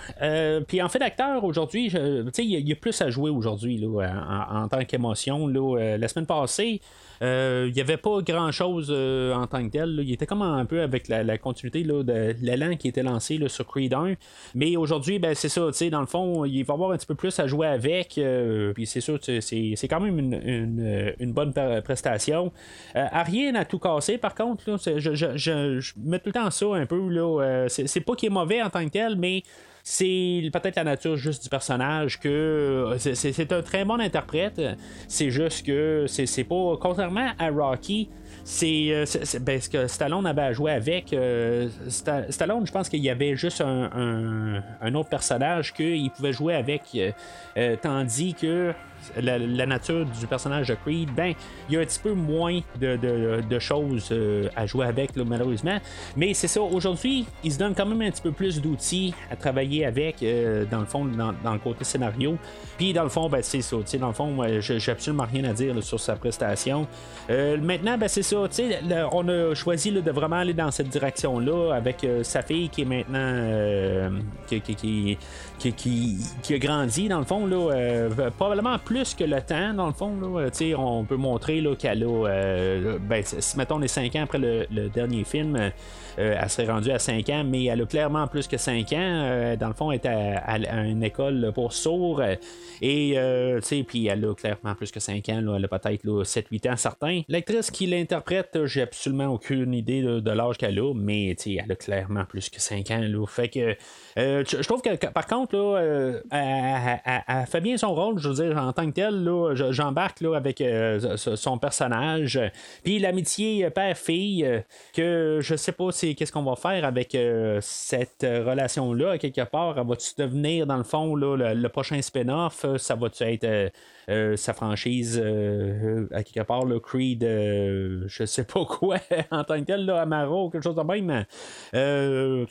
Puis en fait, d'acteur aujourd'hui, tu sais, il y, a- plus à jouer aujourd'hui en, tant qu'émotion. la semaine passée, il n'y avait pas grand chose en tant que tel. Il était comme un peu avec la, continuité de l'élan qui était lancé sur Creed 1. Mais aujourd'hui, ben, c'est ça, dans le fond, il va y avoir un petit peu plus à jouer avec. euh, puis c'est sûr, c'est quand même une, une- bonne pre- prestation. Euh, à rien à tout casser, par contre, là, je, je- je- je mets tout le temps ça un peu. là, euh, c'est pas qu'il est mauvais en tant que tel, mais c'est peut-être la nature juste du personnage que euh, c'est- un très bon interprète. C'est juste que c'est pas. Contrairement à Rocky, c'est euh, c'est- c'est- ben, que Stallone avait à jouer avec. euh, Sta- Stallone, je pense qu'il y avait juste un autre personnage qu'il pouvait jouer avec. euh, euh, tandis que la, nature du personnage de Creed, ben, il y a un petit peu moins de, de- choses euh, à jouer avec, là, malheureusement. Mais c'est ça, aujourd'hui, il se donne quand même un petit peu plus d'outils à travailler avec, euh, dans le fond, dans, le côté scénario. Puis, dans le fond, ben, c'est ça. Dans le fond, j'ai absolument rien à dire sur sa prestation. Euh, maintenant, ben, c'est ça. On a choisi de vraiment aller dans cette direction-là avec sa fille qui est maintenant. qui, qui, qui, qui, qui- a grandi, dans le fond, là, probablement plus que le temps, dans le fond. Là. sais, on peut montrer qu'elle a. euh, ben, si mettons les 5 ans après le, dernier film, euh, elle serait rendue à 5 ans, mais elle a clairement plus que 5 ans. Euh, dans le fond, elle est à, à- une école pour sourds. euh, et euh, puis elle a clairement plus que 5 ans. là. elle a peut-être là, 7-8 ans certains. L'actrice qui l'interprète, j'ai absolument aucune idée de, l'âge qu'elle a, mais elle a clairement plus que 5 ans. Là. Fait que euh, je trouve que, par contre, là, euh, elle- elle fait bien son rôle, je veux dire, en tant que je- j'embarque avec euh, son personnage. Puis l'amitié père-fille, euh, que je sais pas c'est qu'est-ce qu'on va faire avec euh, cette relation-là, quelque part. Elle va-tu devenir, dans le fond, là, le, le prochain spin-off? Ça va-tu être sa franchise, à quelque part, le Creed, je sais pas quoi, en tant que tel, là, Amaro, quelque chose de même. Je,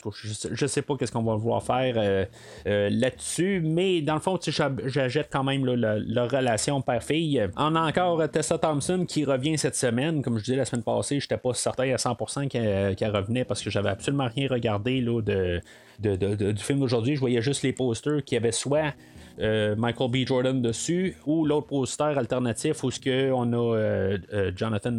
je sais pas qu'est-ce qu'on va vouloir faire là-dessus, mais dans le fond, j'achète quand même là, la, la relation père-fille. On a encore euh, Tessa Thompson qui revient cette semaine. Comme je disais la semaine passée, j'étais pas certain à 100% qu'elle qu'elle revenait parce que j'avais absolument rien regardé là, de, de- de- de- du film d'aujourd'hui. Je voyais juste les posters qui avaient soit euh, Michael B. Jordan dessus ou l'autre poster alternatif où ce que on a euh, euh, Jonathan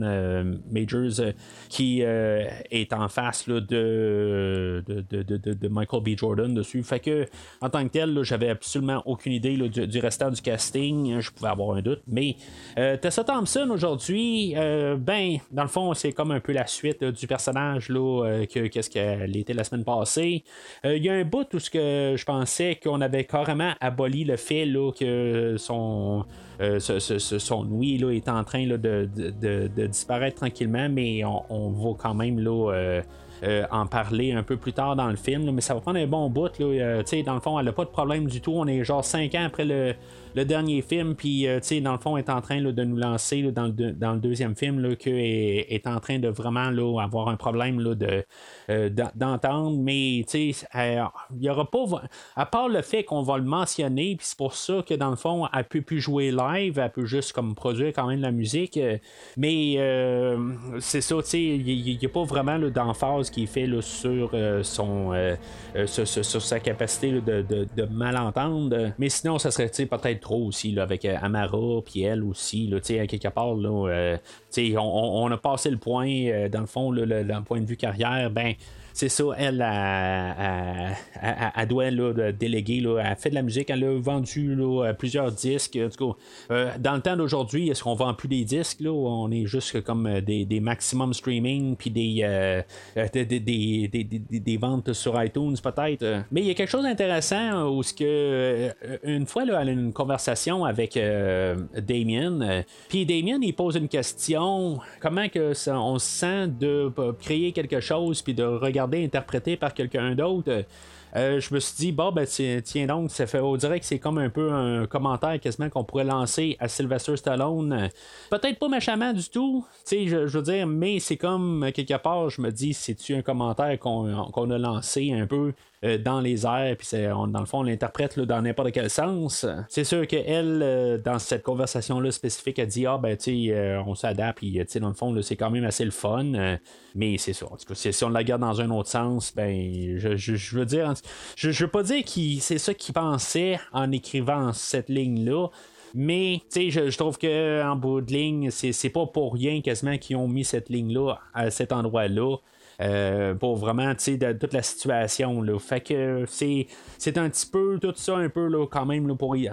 Majors qui est en face de, de, de- de- Michael B. Jordan dessus. Fait que en tant que tel, j'avais absolument aucune idée du, restant du casting. Je pouvais avoir un doute. Mais Tessa Thompson aujourd'hui, ben, dans le fond, c'est comme un peu la suite du personnage là, que qu'est-ce qu'elle était la semaine passée. Il y a un bout où ce que je pensais qu'on avait carrément aboli le fait là, que son, euh, là, est en train là, de, de- disparaître tranquillement, mais on, va quand même là, euh, euh, en parler un peu plus tard dans le film, mais ça va prendre un bon bout. Là, euh, dans le fond, elle n'a pas de problème du tout. On est genre 5 ans après le, le dernier film, puis euh, tu sais, dans le fond, est en train de nous lancer dans, le deuxième film, là, est, en train de vraiment là, avoir un problème de, euh, d'en- d'entendre, mais tu sais, elle- il n'y aura pas, à part le fait qu'on va le mentionner, puis c'est pour ça que dans le fond, elle peut plus jouer live, elle peut juste comme produire quand même de la musique, euh, mais euh, c'est ça, tu sais, il n'y a pas vraiment d'emphase qui est fait sur euh, son euh, euh, sur, sa capacité de, de, de malentendre, mais sinon, ça serait peut-être aussi là, avec euh, Amara, puis elle aussi, là, à quelque part, là, euh, on, on- a passé le point, euh, dans le fond, le point de vue carrière, ben c'est ça, elle, elle- elle- elle doit là, déléguer. Là, elle fait de la musique, elle a vendu là, plusieurs disques. En tout cas, euh, dans le temps d'aujourd'hui, est-ce qu'on vend plus des disques là, on est juste comme euh, des, des maximum streaming puis des, euh, euh, ventes sur iTunes peut-être. Mais il y a quelque chose d'intéressant euh, où euh, une fois elle a une conversation avec euh, Damien, euh, puis Damien il pose une question comment on se sent de euh, créer quelque chose puis de regarder interprété par quelqu'un d'autre. Euh, je me suis dit, bon, ben, tiens, tiens donc, ça fait, on dirait que c'est comme un peu un commentaire quasiment qu'on pourrait lancer à Sylvester Stallone. Euh, Peut-être pas méchamment du tout, je, je veux dire, mais c'est comme, euh, quelque part, je me dis, c'est-tu un commentaire qu'on a lancé un peu? euh, dans les airs, puis dans le fond, on l'interprète dans n'importe quel sens. C'est sûr qu'elle, euh, dans cette conversation-là spécifique, a dit, ah, ben, tu sais, euh, on s'adapte, puis, tu dans le fond, c'est quand même assez le fun, euh, mais c'est ça. En tout cas, si on la garde dans un autre sens, ben, je, je- veux dire, je, je veux pas dire que c'est ça qu'il pensait en écrivant cette ligne-là. Mais, tu sais, je, je trouve que en bout de ligne, c'est pas pour rien quasiment qu'ils ont mis cette ligne-là à cet endroit-là. Euh, pour vraiment, tu sais, de toute la situation, là. Fait que c'est c'est un petit peu tout ça, un peu, là, quand même, là, pour y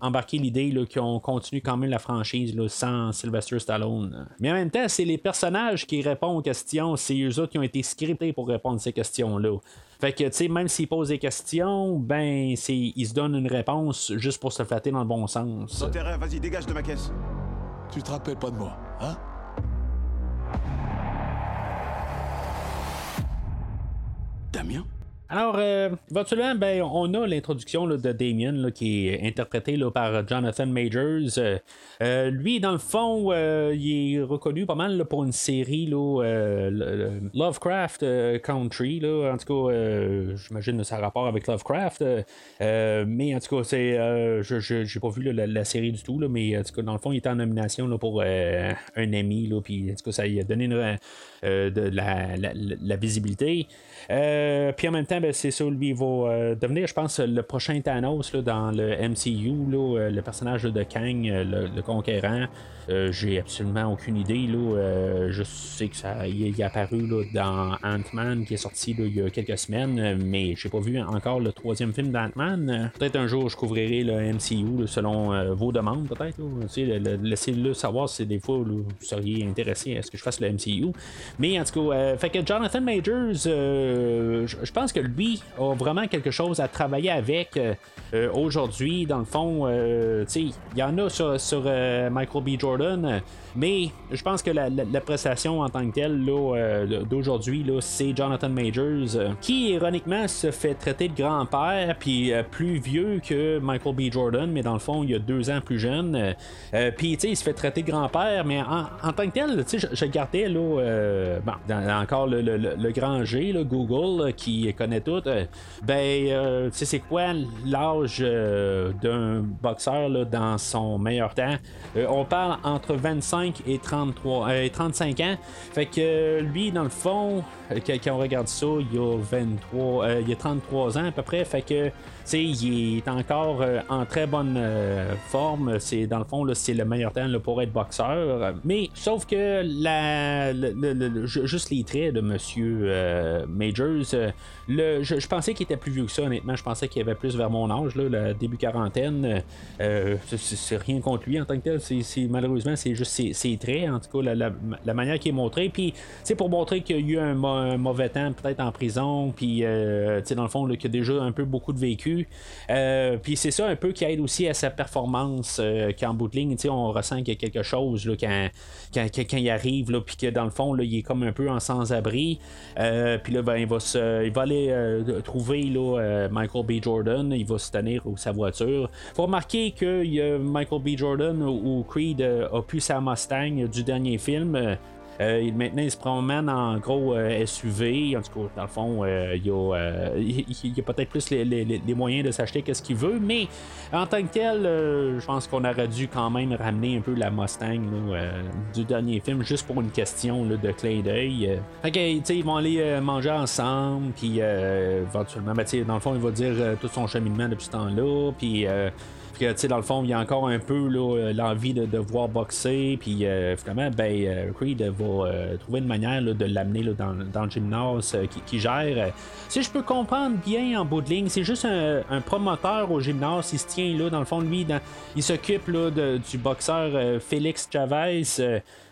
embarquer l'idée, là, qu'on continue quand même la franchise, là, sans Sylvester Stallone. Mais en même temps, c'est les personnages qui répondent aux questions, c'est eux autres qui ont été scriptés pour répondre à ces questions-là. Fait que, tu sais, même s'ils posent des questions, ben, c'est, ils se donnent une réponse juste pour se flatter dans le bon sens. Terrain, vas-y, dégage de ma caisse. Tu te rappelles pas de moi, hein? Damien? Alors, euh, virtuellement, ben, on a l'introduction de Damien qui est interprété par Jonathan Majors. Euh, euh, lui, dans le fond, euh, il est reconnu pas mal pour une série euh, Lovecraft euh, Country. En tout cas, euh, j'imagine que ça a rapport avec Lovecraft. euh, euh, mais en tout cas, c'est, euh, je j'ai pas vu la, série du tout, mais en tout cas, dans le fond, il était en nomination pour euh, un. Là, puis en tout cas, ça lui a donné euh, de la visibilité. Euh, puis en même temps, ben, c'est ça, lui, il va euh, devenir, je pense, le prochain Thanos là, dans le MCU, là, euh, le personnage de Kang, le, conquérant. J'ai absolument aucune idée. Là. Je sais que ça est apparu dans Ant-Man qui est sorti il y a quelques semaines, mais j'ai pas vu encore le troisième film d'Ant-Man. Peut-être un jour je couvrirai le MCU selon vos demandes, peut-être. Laissez-le savoir si des fois vous seriez intéressé à ce que je fasse le MCU. Mais en tout cas, fait que Jonathan Majors, je pense que lui a vraiment quelque chose à travailler avec euh, euh, aujourd'hui. Dans le fond, euh, il y en a sur, sur, Michael B. Jordan, mais je pense que la, la- prestation en tant que telle d'aujourd'hui, c'est Jonathan Majors, qui ironiquement se fait traiter de grand-père, puis plus vieux que Michael B. Jordan, mais dans le fond, il y a deux ans plus jeune. Puis, il se fait traiter de grand-père, mais en, en tant que tel, je, je regardais, là, bon, encore le- le grand G, là, Google, là, qui connaît tout. euh, ben, euh, tu sais, c'est quoi l'âge euh, d'un boxeur dans son meilleur temps? Euh, on parle entre 25 et 33, euh, et 35 ans. Fait que euh, lui, dans le fond, euh, quand, on regarde ça, il a 23, euh, il a 33 ans à peu près. Fait que, tu sais, il est encore euh, en très bonne euh, forme. C'est dans le fond, c'est le meilleur temps pour être boxeur. Mais sauf que la, juste les traits de Monsieur euh, Majors, euh, le, je, pensais qu'il était plus vieux que ça. Honnêtement, je pensais qu'il avait plus vers mon âge, là, le début quarantaine. Euh, c'est- c'est c'est rien contre lui en tant que tel. C'est, c'est- malheureusement, c'est juste ses, traits, en tout cas, la, manière qu'il est montré. Puis, sais, pour montrer qu'il y a eu un, mauvais temps, peut-être en prison, puis, euh, tu sais, dans le fond, qu'il a déjà un peu beaucoup de vécu. Puis, c'est ça un peu qui aide aussi à sa performance, qu'en bout de ligne, tu sais, on ressent qu'il y a quelque chose là, quand, quand, quand- il arrive, puis que dans le fond, il est comme un peu en sans-abri. Puis là, ben, il va, il aller euh, trouver euh, Michael B. Jordan, il va se tenir sa voiture. faut remarquer que il Michael B. Jordan ou, ou Creed euh, a pu sa Mustang du dernier film. Euh, maintenant, il se promène en gros euh, SUV. En tout cas, dans le fond, euh, il a, a peut-être plus les, moyens de s'acheter qu'est-ce qu'il veut. Mais en tant que tel, je pense qu'on aurait dû quand même ramener un peu la Mustang du dernier film, juste pour une question de clin d'œil. Sais, ils vont aller manger ensemble. Puis éventuellement, ben, dans le fond, il va dire tout son cheminement depuis ce temps-là. Puis. Euh, que, tu sais, dans le fond, il y a encore un peu euh, l'envie de, de voir boxer. Puis euh, finalement, ben, euh, Creed va euh, trouver une manière là, de l'amener dans, dans le gymnase euh, qui, qui gère. Euh, si je peux comprendre bien en bout de ligne, c'est juste un, un promoteur au gymnase. Il se tient là, dans le fond, lui, dans- il s'occupe du boxeur euh, Félix Chavez.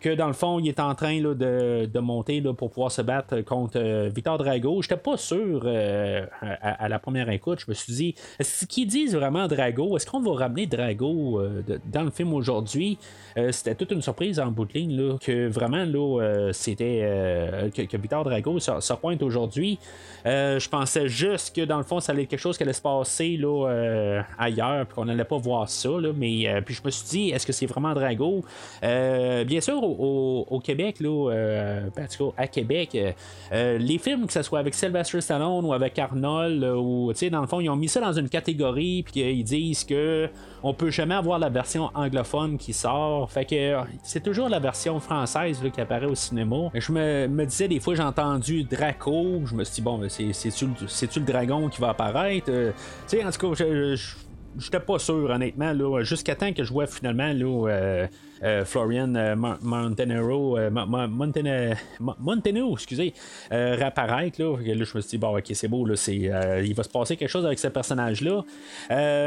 Que dans le fond, il est en train là, de, de monter là, pour pouvoir se battre contre euh, Victor Drago. J'étais pas sûr euh, à, la première écoute. Je me suis dit, est-ce qu'ils disent vraiment Drago? Est-ce qu'on va ramener Drago euh, dans le film aujourd'hui? Euh, c'était toute une surprise en bout de ligne, là, que vraiment, là, c'était que, que Victor Drago se, pointe aujourd'hui. Je pensais juste que dans le fond, ça allait être quelque chose qui allait se passer là, ailleurs, puis qu'on n'allait pas voir ça. mais puis je me suis dit, est-ce que c'est vraiment Drago? Bien sûr, au, Québec, là, euh, ben, en tout cas, à Québec, euh, euh, les films, que ce soit avec Sylvester Stallone ou avec Arnold, ou dans le fond, ils ont mis ça dans une catégorie, puis ils disent que on peut jamais avoir la version anglophone qui sort. Fait que c'est toujours la version française qui apparaît au cinéma. Je me, disais des fois, j'ai entendu Draco, je me suis dit, bon, c'est- c'est-tu le, dragon qui va apparaître? Tu sais, en tout cas, je- J'étais pas sûr, honnêtement, là, jusqu'à temps que je vois finalement là, euh, euh, Florian euh, Montenero, euh, Mon- Mon- Montene- Mon- Monteno, excusez, réapparaître. Là. Là, je me suis dit, bon, ok, c'est beau, là, c'est, il va se passer quelque chose avec ce personnage-là.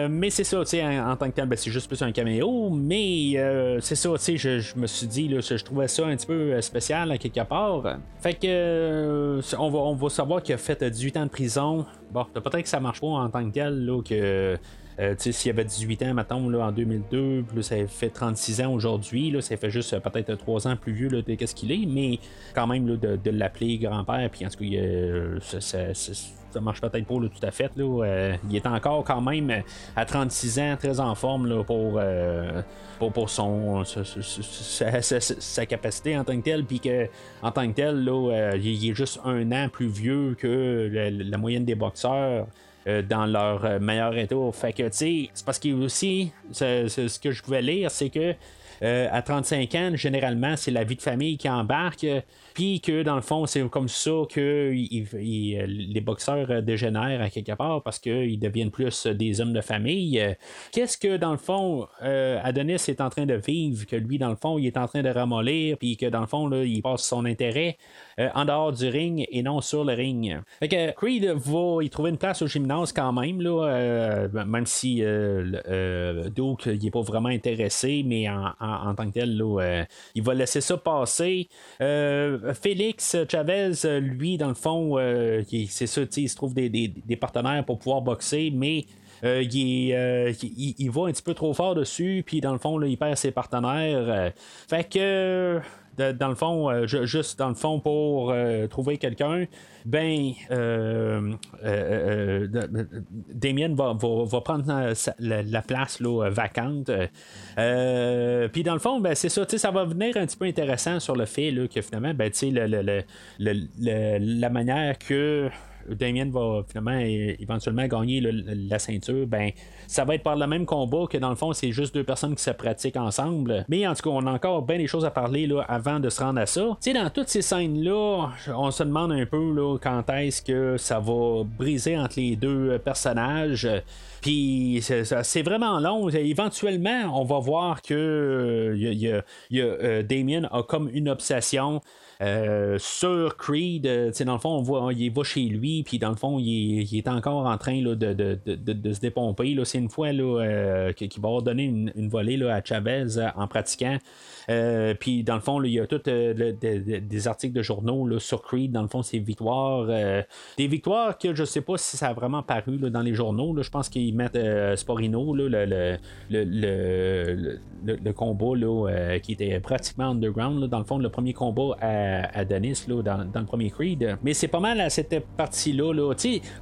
Mais c'est ça, tu en, en tant que tel, ben, c'est juste plus un caméo, mais c'est ça, tu je, je me suis dit, là, je, trouvais ça un petit peu spécial quelque part. Fait que, on, va, on va savoir qu'il a fait euh, 18 ans de prison. Bon, peut-être que ça marche pas en tant que tel, là, que. Euh, s'il avait 18 ans, mettons, là, en 2002, puis ça fait 36 ans aujourd'hui, ça fait juste euh, peut-être 3 ans plus vieux qu'est-ce qu'il est, mais quand même de, l'appeler grand-père, puis en tout cas, euh, ça, marche peut-être pas tout à fait. Euh, il est encore quand même euh, à 36 ans, très en forme pour, euh, pour, sa, capacité en tant que tel, puis que en tant que tel, euh, il est juste un an plus vieux que la moyenne des boxeurs euh, dans leur euh, meilleur état. Fait tu sais, c'est parce qu'il aussi, c'est ce que je pouvais lire, c'est que euh, à 35 ans, généralement, c'est la vie de famille qui embarque. Puis que dans le fond, c'est comme ça que les boxeurs dégénèrent à quelque part parce qu'ils deviennent plus des hommes de famille. Qu'est-ce que dans le fond, Adonis est en train de vivre, que lui, dans le fond, il est en train de ramollir, puis que dans le fond, là, il passe son intérêt en dehors du ring et non sur le ring. Fait que Creed va trouver une place au gymnase quand même, là, même si euh, Duke il n'est pas vraiment intéressé, mais en, tant que tel, là, il va laisser ça passer. Félix Chavez, lui, dans le fond, c'est ça, il se trouve des, partenaires pour pouvoir boxer, mais il, va un petit peu trop fort dessus, puis dans le fond, il perd ses partenaires. fait que dans le fond, euh, juste dans le fond pour euh, trouver quelqu'un, ben euh, Damien va, prendre la, place vacante. Puis dans le fond, ben, c'est ça, ça va venir un petit peu intéressant sur le fait que finalement, ben, la manière que Damien va finalement éventuellement gagner la ceinture, ben ça va être par le même combat que dans le fond, c'est juste deux personnes qui se pratiquent ensemble. Mais en tout cas, on a encore bien des choses à parler là, avant de se rendre à ça. Tu dans toutes ces scènes-là, on se demande un peu là, quand est-ce que ça va briser entre les deux personnages. Puis c'est vraiment long. Éventuellement, on va voir que euh, Damien a comme une obsession. Euh, sur Creed, euh, dans le fond, on voit, il va chez lui, puis dans le fond, il est, encore en train de, se dépomper. C'est une fois là, qu'il va donner une, une volée à Chavez en pratiquant. Euh, puis dans le fond, il y a tout euh, des articles de journaux sur Creed, dans le fond, ses victoires. Euh, des victoires que je sais pas si ça a vraiment paru dans les journaux. Je pense qu'ils mettent Sporino, le, le, combat qui était pratiquement underground. dans le fond, le premier combat à, Denis dans, dans, le premier Creed. Mais c'est pas mal à cette partie-là. Là.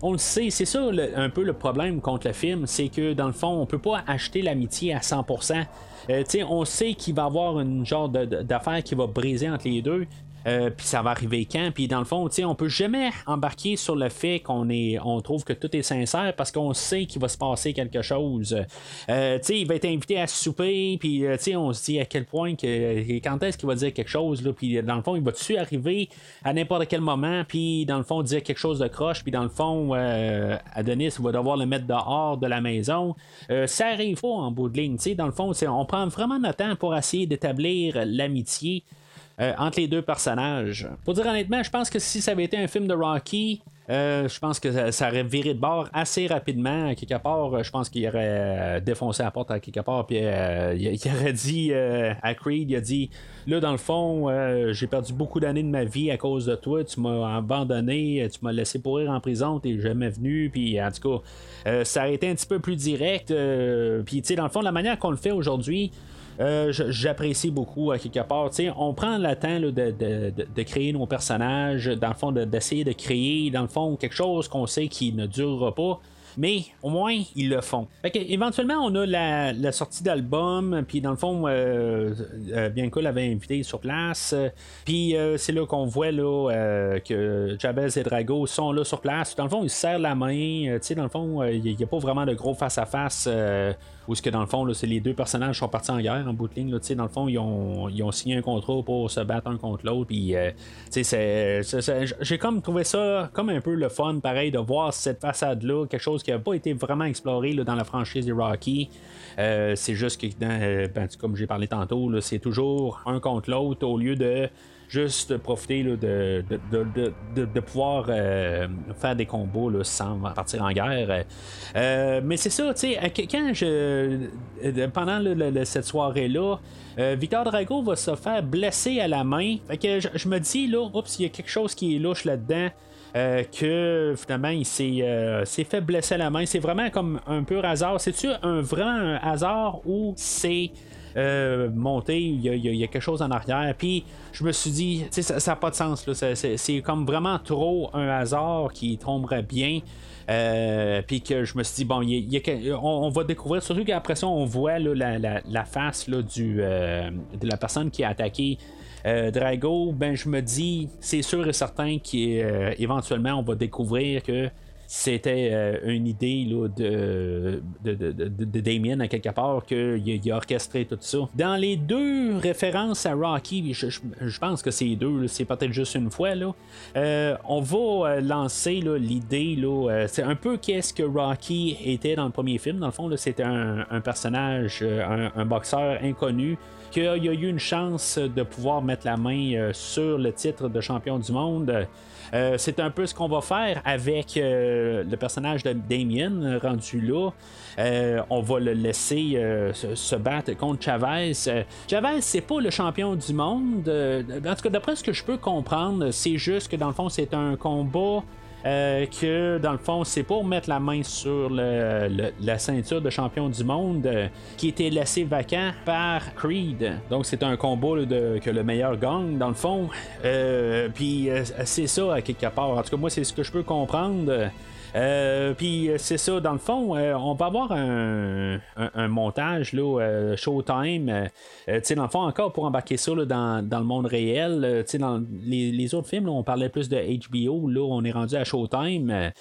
On le sait, c'est ça un peu le problème contre le film, c'est que dans le fond, on peut pas acheter l'amitié à 100%. Euh, on sait qu'il va avoir une genre d'affaire qui va briser entre les deux. Euh, puis ça va arriver quand? Puis dans le fond, on peut jamais embarquer sur le fait qu'on est, on trouve que tout est sincère parce qu'on sait qu'il va se passer quelque chose. Euh, il va être invité à souper, puis euh, on se dit à quel point que quand est-ce qu'il va dire quelque chose, puis dans le fond, il va-tu arriver à n'importe quel moment, puis dans le fond, dire quelque chose de croche, puis dans le fond, Adonis va devoir le mettre dehors de la maison? ça arrive pas en bout de ligne, dans le fond, on prend vraiment notre temps pour essayer d'établir l'amitié. Euh, entre les deux personnages. Pour dire honnêtement, je pense que si ça avait été un film de Rocky, euh, je pense que ça, aurait viré de bord assez rapidement. À quelque part, je pense qu'il aurait défoncé la porte à quelque part. Puis euh, il, aurait dit à Creed, il a dit Là, dans le fond, j'ai perdu beaucoup d'années de ma vie à cause de toi. Tu m'as abandonné, tu m'as laissé pourrir en prison, t'es jamais venu. Puis en tout cas, ça a été un petit peu plus direct. puis tu sais, dans le fond, la manière qu'on le fait aujourd'hui, euh, j'apprécie beaucoup à quelque part. on prend le temps de, créer nos personnages, dans le fond, d'essayer de, créer, dans le fond, quelque chose qu'on sait qui ne durera pas mais au moins ils le font. éventuellement, on a la, sortie d'album, puis dans le fond, euh, euh l'avait invité sur place, puis euh, c'est là qu'on voit là, que Jabez et Drago sont là sur place. Dans le fond, ils se serrent la main, tu dans le fond, il n'y a, pas vraiment de gros face-à-face. -face, où ce que dans le fond, c'est les deux personnages sont partis en guerre en bout de ligne. Là, dans le fond, ils ont, ils ont, signé un contrat pour se battre un contre l'autre. Puis, euh, j'ai comme trouvé ça comme un peu le fun, pareil, de voir cette façade-là, quelque chose qui n'a pas été vraiment exploré là, dans la franchise des Rocky. Euh, c'est juste que, euh, ben, comme j'ai parlé tantôt, c'est toujours un contre l'autre au lieu de juste profiter de, de, pouvoir euh, faire des combos là, sans partir en guerre. Mais c'est ça, tu sais, quand je. Pendant cette soirée-là, Victor Drago va se faire blesser à la main. Fait que je, me dis, là, oups, il y a quelque chose qui est louche là-dedans. Que finalement il s'est fait blesser la main. C'est vraiment comme un pur hasard. C'est-tu un, vraiment hasard ou c'est euh, monter, il y, a quelque chose en arrière? Puis je me suis dit, ça n'a pas de sens. C'est comme vraiment trop un hasard qui tomberait bien. Euh, puis que je me suis dit, bon, on, va découvrir, surtout qu'après ça, on voit la, face euh, de la personne qui a attaqué. Drago, ben je me dis, c'est sûr et certain qu'éventuellement on va découvrir que c'était euh, une idée de, de, Damien à quelque part qu'il a orchestré tout ça. Dans les deux références à Rocky, je, pense que c'est deux, c'est peut-être juste une fois, là, euh, on va lancer l'idée, c'est un peu qu'est-ce que Rocky était dans le premier film. Dans le fond, c'était un, personnage, un boxeur inconnu qu'il y a eu une chance de pouvoir mettre la main sur le titre de champion du monde. Euh, c'est un peu ce qu'on va faire avec euh, le personnage de Damien rendu là. Euh, on va le laisser se, battre contre Chavez. Chavez, c'est pas le champion du monde. en tout cas, d'après ce que je peux comprendre, c'est juste que dans le fond, c'est un combat euh, que dans le fond, c'est pour mettre la main sur la ceinture de champion du monde euh, qui était laissé vacant par Creed. Donc c'est un combat que le meilleur gagne dans le fond. Euh, puis c'est ça à quelque part. En tout cas, moi, c'est ce que je peux comprendre. Euh, puis euh, c'est ça, dans le fond, euh, on va avoir un, montage là, Showtime. dans le fond, encore pour embarquer ça dans, le monde réel. dans les, autres films, on parlait plus de HBO. Là, on est rendu à Showtime.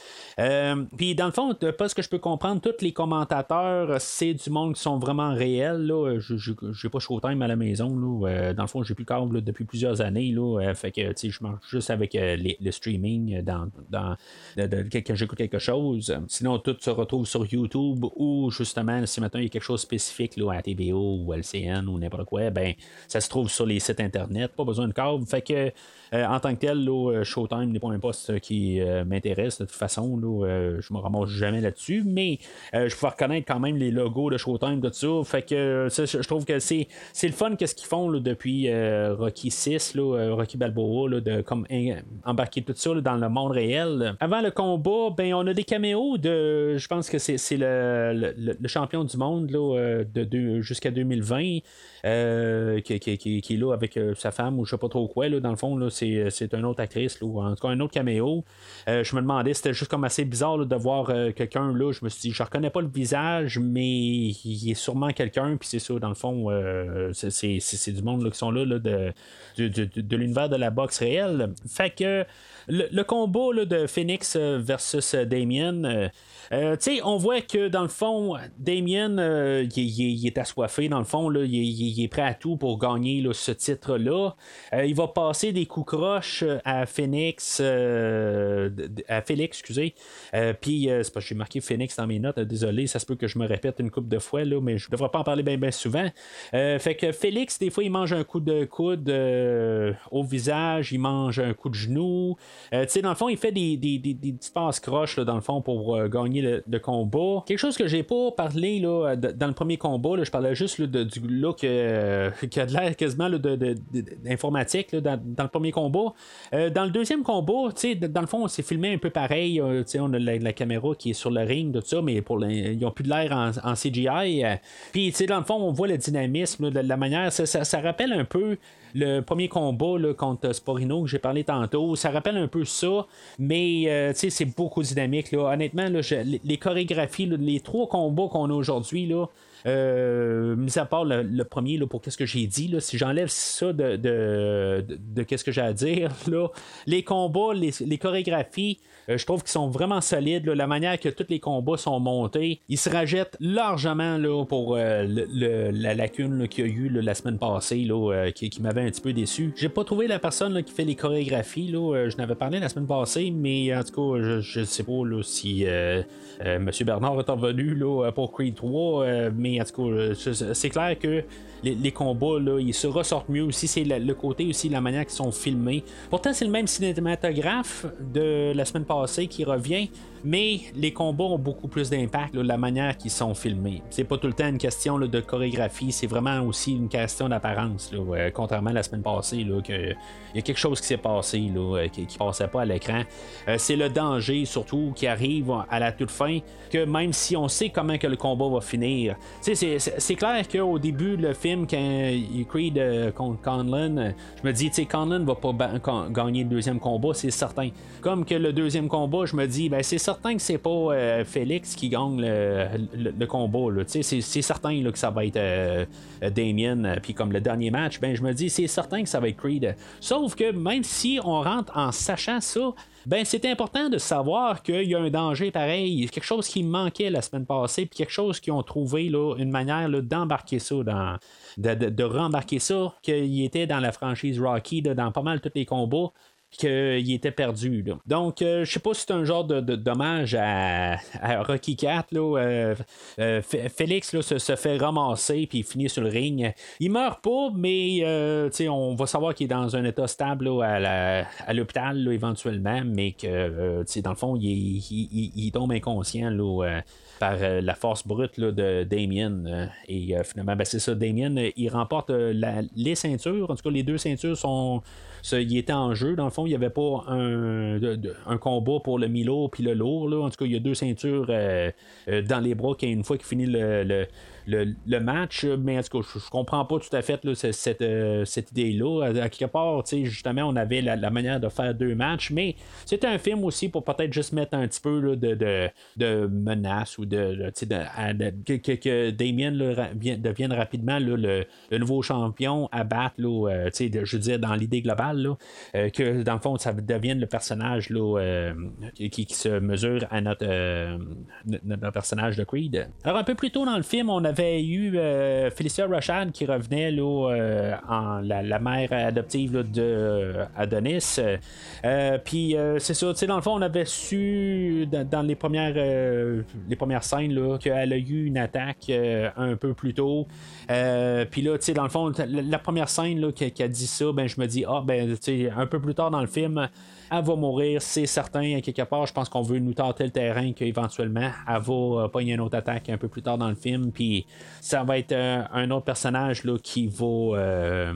Puis dans le fond, pas ce que je peux comprendre, tous les commentateurs, c'est du monde qui sont vraiment réels. Là. Je n'ai pas Showtime à la maison. Là. dans le fond, j'ai plus câble depuis plusieurs années. Là. fait que je marche juste avec le streaming dans, dans quand j'écoute chose. Sinon, tout se retrouve sur YouTube ou justement, si maintenant il y a quelque chose de spécifique là, à TBO ou LCN ou n'importe quoi, ben ça se trouve sur les sites internet. Pas besoin de câble. Fait que euh, en tant que tel, euh, Showtime n'est pas un poste qui euh, m'intéresse de toute façon. Là, je me ramasse jamais là-dessus, mais je peux reconnaître quand même les logos de Showtime, tout ça. Fait que je trouve que c'est, c'est le fun qu'est-ce qu'ils font depuis Rocky 6, Rocky Balboa, de comme embarquer tout ça dans le monde réel. Avant le combat, ben on a des caméos de. Je pense que c'est, le, champion du monde là, de, jusqu'à 2020. Euh, qui, est là avec euh, sa femme ou je sais pas trop quoi. Là, dans le fond, c'est, une autre actrice, ou en tout cas un autre caméo. Euh, je me demandais, c'était juste comme assez bizarre de voir quelqu'un là. Je me suis dit, je reconnais pas le visage, mais il est sûrement quelqu'un, puis c'est ça, dans le fond, c'est, du monde qui sont là, là de, de, de, l'univers de la boxe réelle. Fait que le, combat de Phoenix versus Damien. Euh, on voit que dans le fond, Damien, euh, il, est assoiffé, dans le fond, là, il, est prêt à tout pour gagner ce titre-là. Euh, il va passer des coups croches à Phoenix, à Félix, excusez. Puis, c'est parce que j'ai marqué Phoenix dans mes notes, désolé, ça se peut que je me répète une coupe de fois, là, mais je devrais pas en parler bien souvent. fait que Félix, des fois, il mange un coup de coude au visage, il mange un coup de genou. dans le fond, il fait des, des, des, passes croches, dans le fond, pour gagner le, combat. Quelque chose que j'ai pas parlé là, dans le premier combat, je parlais juste du look euh, qui a de l'air quasiment d'informatique dans, le premier combat. Euh, dans le deuxième combat, dans le fond, on s'est filmé un peu pareil. Euh, on a la, caméra qui est sur le ring, tout ça, mais pour ils n'ont plus de l'air en, CGI. Puis, dans le fond, on voit le dynamisme de la manière. ça rappelle un peu le premier combat là, contre Sporino que j'ai parlé tantôt, ça rappelle un peu ça, mais euh, c'est beaucoup dynamique. Là. Honnêtement, les, chorégraphies, les trois combats qu'on a aujourd'hui, là, euh, mis à part le, premier, là, pour qu'est-ce que j'ai dit, là, si j'enlève ça de, de, qu'est-ce que j'ai à dire, là, les combats, les, les chorégraphies, euh, je trouve qu'ils sont vraiment solides. la manière que tous les combats sont montés, ils se rajettent largement là, pour euh, la lacune qu'il y a eu la semaine passée euh, qui, m'avait un petit peu déçu. J'ai pas trouvé la personne qui fait les chorégraphies. je n'avais parlé la semaine passée, mais en tout cas, je ne sais pas si M. Bernard est revenu pour Creed 3, mais en tout cas, c'est clair que les, combats, là, ils se ressortent mieux aussi. C'est le, côté aussi, la manière qu'ils sont filmés. Pourtant, c'est le même cinématographe de la semaine passée qui revient mais les combats ont beaucoup plus d'impact, la manière qu'ils sont filmés. C'est pas tout le temps une question de chorégraphie, c'est vraiment aussi une question d'apparence. contrairement à la semaine passée, il y a quelque chose qui s'est passé là, qui, qui, passait pas à l'écran. Euh, c'est le danger surtout qui arrive à la toute fin, que même si on sait comment que le combat va finir, c'est clair qu'au début le film, quand il Creed euh, contre Conlon, je me dis, Conlon va pas gagner le deuxième combat, c'est certain. Comme que le deuxième combat, je me dis, ben c'est certain certain que c'est pas euh, Félix qui gagne le, le- le combat. C'est, c'est certain que ça va être euh, Damien. euh, Puis comme le dernier match, ben je me dis c'est certain que ça va être Creed. Sauf que même si on rentre en sachant ça, ben c'est important de savoir qu'il y a un danger pareil, quelque chose qui manquait la semaine passée, puis quelque chose qu'ils ont trouvé là, une manière d'embarquer ça dans. De, rembarquer ça, qu'il était dans la franchise Rocky, dans pas mal tous les combats qu'il était perdu. Donc, euh, je sais pas si c'est un genre de, dommage à, Rocky 4. Là, euh, euh, Félix là, se, fait ramasser puis finit sur le ring. Il meurt pas, mais euh, on va savoir qu'il est dans un état stable à, l'hôpital éventuellement, mais que dans le fond, il, tombe inconscient. Par la force brute de Damien. et finalement, ben, c'est ça, Damien, il remporte les ceintures. En tout cas, les deux ceintures sont. Ça, il était en jeu. Dans le fond, il n'y avait pas un, un combat pour le Milo puis le lourd. là. En tout cas, il y a deux ceintures euh, euh, dans les bras qui, une fois qu'il finit le, le- le match. Mais en tout cas, je, je comprends pas tout à fait cette, euh, cette idée-là. À, quelque part, justement, on avait la, manière de faire deux matchs, mais c'était un film aussi pour peut-être juste mettre un petit peu de, de, de menace ou de, de, que, que, Damien devienne rapidement le, le nouveau champion à battre, euh, je veux dire, dans l'idée globale, euh, que dans le fond, ça devienne le personnage qui, qui se mesure à notre, notre personnage de Creed. Alors, un peu plus tôt dans le film, on avait eu euh, Felicia Rashad qui revenait là, euh, en la, mère adoptive là, de euh, Adonis. Puis c'est ça, dans le fond, on avait su dans, les premières les premières scènes qu'elle a eu une attaque un peu plus tôt. Puis là, dans le fond, la, première scène là, qui a dit ça, ben je me dis, ah ben, un peu plus tard dans le film, elle va mourir, c'est certain, quelque part. Je pense qu'on veut nous tenter le terrain qu'éventuellement, elle va euh, pogner une autre attaque un peu plus tard dans le film. Puis ça va être euh, un autre personnage là, qui va euh,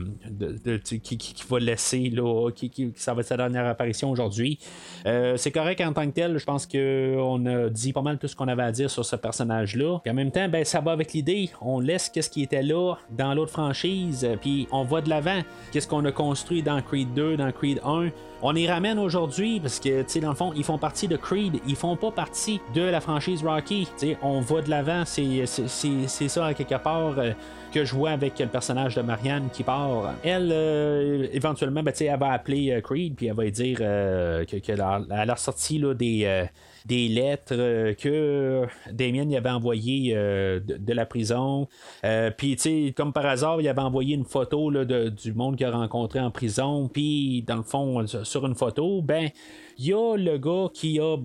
qui, laisser là, qui, qui- ça va être sa dernière apparition aujourd'hui. C'est correct en tant que tel. Je pense qu'on a dit pas mal tout ce qu'on avait à dire sur ce personnage-là. Puis en même temps, ben, ça va avec l'idée. On laisse qu'est-ce qui était là dans l'autre franchise, puis on va de l'avant. Qu'est-ce qu'on a construit dans Creed 2, dans Creed 1. On y ramène aujourd'hui parce que, tu sais, dans le fond, ils font partie de Creed, ils font pas partie de la franchise Rocky. Tu sais, on va de l'avant, c'est, ça quelque part euh, que je vois avec le personnage de Marianne qui part. Elle, euh, éventuellement, ben, tu sais, elle va appeler euh, Creed, puis elle va lui dire euh, que, la- elle a sorti là, des. Des lettres euh, que Damien y avait envoyées euh, de, la prison. Euh, Puis, tu sais, comme par hasard, il avait envoyé une photo de- du monde qu'il a rencontré en prison. Puis, dans le fond, sur une photo, ben, il y a le gars qui a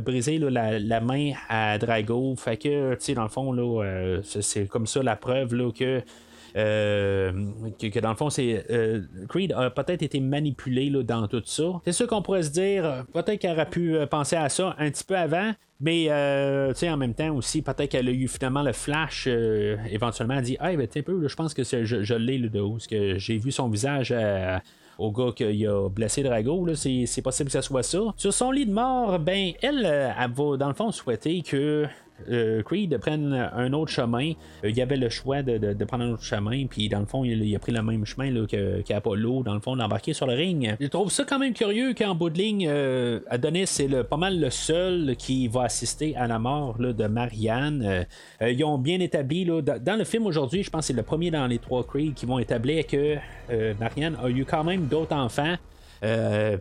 brisé la, main à Drago. Fait que, tu sais, dans le fond, là, c'est- c'est comme ça la preuve là, que. Euh, que, dans le fond, c'est euh, Creed a peut-être été manipulé là, dans tout ça. C'est sûr qu'on pourrait se dire, peut-être qu'elle aurait pu euh, penser à ça un petit peu avant, mais euh, tu sais, en même temps aussi, peut-être qu'elle a eu finalement le flash, éventuellement, elle dit, hey, ben, un peu, là, je pense que je, je l'ai là, de parce que j'ai vu son visage au gars qui a blessé Drago, là, c'est, possible que ce soit ça. Sur son lit de mort, ben, elle, euh, elle va dans le fond souhaiter que euh, Creed prenne un autre chemin. Euh, il y avait le choix de, prendre un autre chemin, puis dans le fond, il, a pris le même chemin que, qu'Apollo, dans le fond, d'embarquer sur le ring. Je trouve ça quand même curieux qu'en bout de ligne, euh, Adonis c'est le, pas mal le seul qui va assister à la mort de Marianne. Euh, ils ont bien établi, dans, le film aujourd'hui, je pense que c'est le premier dans les trois Creed qui vont établir que Marianne a eu quand même d'autres enfants.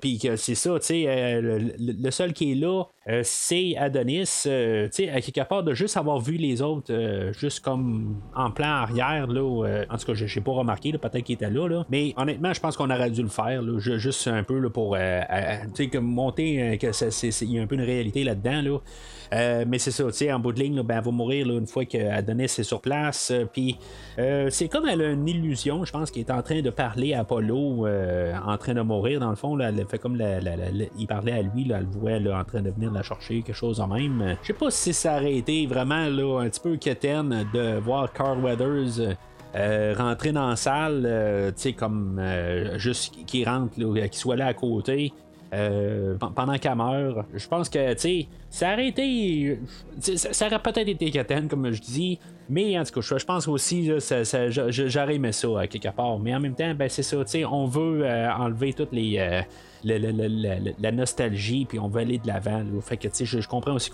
Puis que c'est ça, tu sais, le, seul qui est là, c'est Adonis. euh, tu sais, à part de juste avoir vu les autres, euh, juste comme en plan arrière, là, euh, en tout cas, je n'ai pas remarqué, peut-être qu'il était là, mais honnêtement, je pense qu'on aurait dû le faire, juste un peu pour, euh, euh, que euh, c'est- il y a un peu une réalité là-dedans, là. Euh, mais c'est ça, tu sais, en bout de ligne, ben, elle va mourir une fois qu'Adonis est sur place. euh, Puis euh, c'est comme elle a une illusion, je pense, qui est en train de parler à Apollo, euh, en train de mourir, dans le fond. Elle fait comme il parlait à lui, elle le voit en train de venir chercher, quelque chose en même. Je sais pas si ça aurait été vraiment un petit peu quétaine de voir Carl Weathers. euh, rentrer dans la salle, euh, tu sais, comme euh, juste qu'il rentre, qu'il soit là à côté. Euh, pendant qu'elle meurt. Je pense que, tu sais, ça aurait été. Ça, aurait peut-être été Katen, comme je dis, mais en tout cas, je, pense aussi, j'aurais aimé ça quelque part. Mais en même temps, ben, c'est ça, tu sais, on veut enlever toutes les la, nostalgie, puis on veut aller de l'avant. Tu sais, je, comprends aussi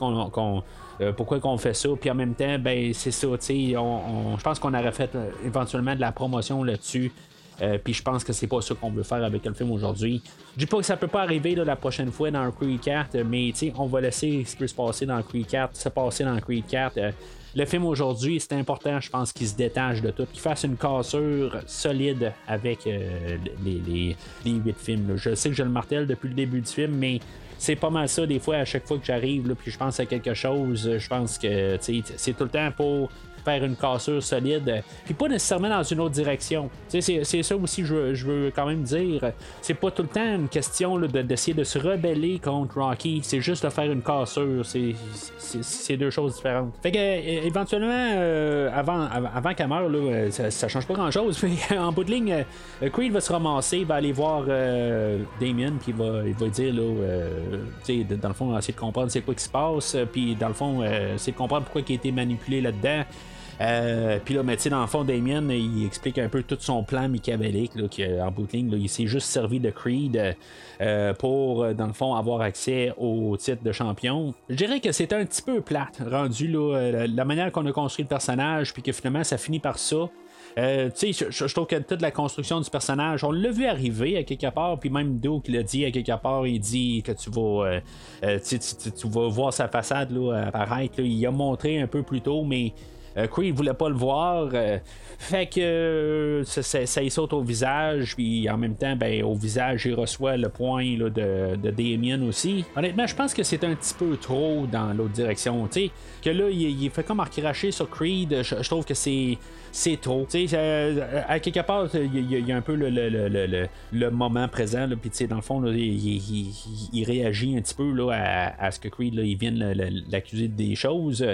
euh, pourquoi qu'on fait ça. Puis en même temps, ben c'est ça, tu sais, je pense qu'on aurait fait euh, éventuellement de la promotion là-dessus. Euh, puis je pense que c'est pas ça qu'on veut faire avec le film aujourd'hui. Je dis pas que ça peut pas arriver la prochaine fois dans Creed 4, mais on va laisser ce qui peut se passer dans Creed 4 se passer dans Creed 4 le film aujourd'hui, c'est important, je pense, qu'il se détache de tout, qu'il fasse une cassure solide avec euh, les, les, les, 8 films. Je sais que je le martèle depuis le début du film, mais c'est pas mal ça des fois à chaque fois que j'arrive puis je pense à quelque chose je pense que c'est tout le temps pour faire une cassure solide, puis pas nécessairement dans une autre direction. C'est, c'est ça aussi je, je veux quand même dire. C'est pas tout le temps une question là, d'essayer de, se rebeller contre Rocky, c'est juste de faire une cassure. C'est, c'est, deux choses différentes. Fait que euh, éventuellement, euh, avant, avant qu'elle meure, là, euh, ça, change pas grand chose, en bout de ligne, Creed va se ramasser, va aller voir Damien, puis va, il va dire là, dans le fond, essayer de comprendre c'est quoi qui se passe, puis dans le fond, essayer de comprendre pourquoi il a été manipulé là-dedans. Euh, puis là, mais dans le fond, Damien, il explique un peu tout son plan machiavélique, là, en bout de ligne, il s'est juste servi de Creed euh, pour, euh, dans le fond, avoir accès au titre de champion. Je dirais que c'est un petit peu plate, rendu là, la manière qu'on a construit le personnage, puis que finalement, ça finit par ça. Euh, je, je, trouve que toute la construction du personnage, on l'a vu arriver à quelque part, puis même qui l'a dit à quelque part, il dit que tu vas, tu, vas voir sa façade là, apparaître. il a montré un peu plus tôt, mais euh, Creed voulait pas le voir. Euh, fait que euh, ça, ça, saute au visage, puis en même temps, ben, au visage, il reçoit le point de, de Damien aussi. Honnêtement, je pense que c'est un petit peu trop dans l'autre direction. sais que là, il, fait comme recracher sur Creed. Je, trouve que c'est c'est trop. Tu sais, à quelque part, il y, a un peu le, le, le, le moment présent, puis tu sais, dans le fond, il, réagit un petit peu là, à, à ce que Creed là, il vienne l'accuser des choses.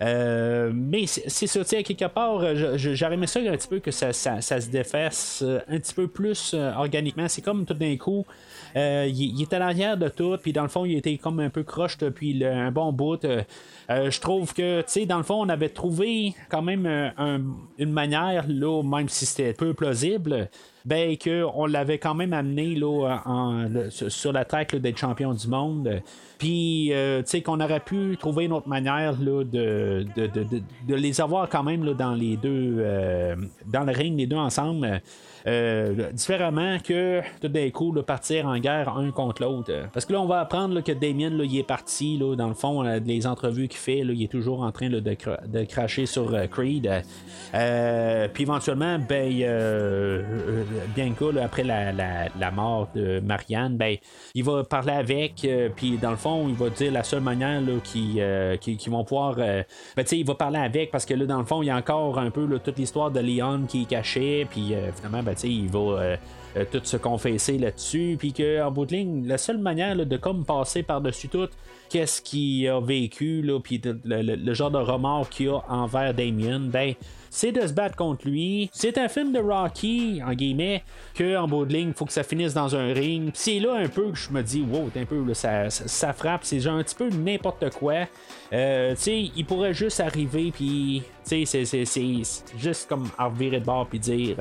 Mais c'est ça, tu à quelque part, j'aurais aimé ça un petit peu que ça, se défasse un petit peu plus organiquement. C'est comme tout d'un coup, euh, il, est à l'arrière de tout, puis dans le fond, il était comme un peu croche depuis un bon bout. Euh, euh, je trouve que, tu sais, dans le fond, on avait trouvé quand même une manière, là, même si c'était peu plausible, ben, qu'on l'avait quand même amené là, sur la traque d'être champion du monde. Puis, tu sais, qu'on aurait pu trouver une autre manière là, de, de, les avoir quand même là, dans les deux, dans le ring, les deux ensemble. Euh, différemment que tout d'un coup partir en guerre un contre l'autre. Parce que là, on va apprendre que Damien là, il est parti, là, dans le fond, euh, les entrevues qu'il fait, là, il est toujours en train de, de, cracher sur euh, Creed. puis éventuellement, ben, Bianca, après la, la, mort de Marianne, ben, il va parler avec, puis dans le fond, il va dire la seule manière qu'ils qui, qui, vont pouvoir. ben, il va parler avec parce que là, dans le fond, il y a encore un peu toute l'histoire de Leon qui est cachée, puis finalement, ben, il va euh, euh, tout se confesser là-dessus, puis qu'en bout de ligne, la seule manière de comme passer par-dessus tout, qu'est-ce qu'il a vécu, puis le, genre de remords qu'il a envers Damien, ben c'est de se battre contre lui. C'est un film de Rocky, en guillemets, que en bout de ligne, faut que ça finisse dans un ring. c'est là un peu que je me dis, wow, un peu, ça, ça, frappe, c'est un petit peu n'importe quoi. Euh, il pourrait juste arriver, puis c'est juste comme à revirer de bord, puis dire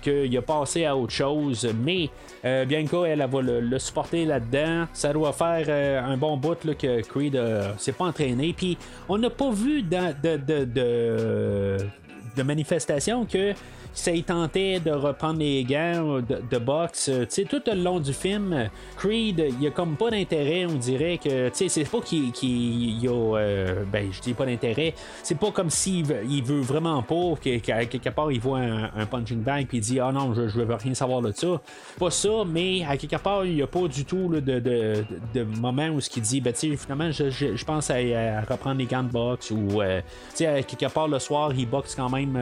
qu'il a passé à autre chose. Mais euh, Bianca, elle, va le, supporter là-dedans. Ça doit faire euh, un bon bout là, que Creed euh, s'est pas entraîné. Puis on n'a pas vu de, de, de manifestation que ça y tentait de reprendre les gants de, de boxe. Euh, tu sais, tout le long du film, Creed, il y a comme pas d'intérêt, on dirait que, tu sais, c'est pas qu'il y a, euh, ben, je dis pas d'intérêt, c'est pas comme s'il il veut vraiment pas, qu'à quelque part, il voit un, punching bag, puis il dit, ah non, je, je veux rien savoir de ça. Pas ça, mais à quelque part, il y a pas du tout de, de, de, moment où ce qu'il dit, ben, tu sais, finalement, je, je, pense à, reprendre les gants de boxe, ou, euh, tu sais, à quelque part, le soir, il boxe quand même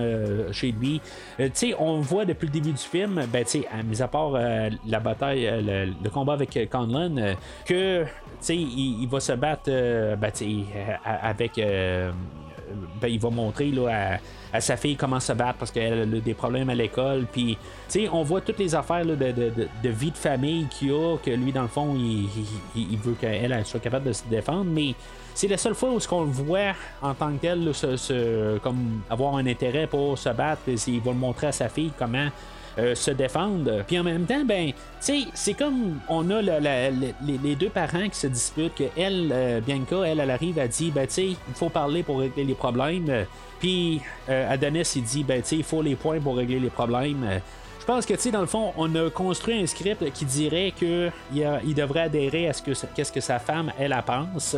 chez lui. Euh, tu sais, on voit depuis le débmis du film, ben, tu mis à part euh, la bataille, euh, le, combat avec Conlon, que, il, va se battre, ben, avec ben, il va montrer là, à, sa fille comment se battre parce qu'elle a des problèmes à l'école. Puis, on voit toutes les affaires de, vie de famille qu'il a, que lui, dans le fond, il, veut qu'elle soit capable de se défendre. Mais c'est la seule fois où ce qu'on le voit en tant que tel, comme avoir un intérêt pour se battre. Il va le montrer à sa fille comment euh, se défendre. Puis en même temps, ben, c'est comme on a les, deux parents qui se disputent, que elle, euh, Bianca, elle, elle arrive, elle dit, ben, il faut parler pour régler les problèmes. Puis euh, Adonis, il dit, ben, il faut les points pour régler les problèmes. Je pense que, tu sais, dans le fond, on a construit un script qui dirait qu'il il devrait adhérer à ce que, qu'est-ce que sa femme, elle, elle pense.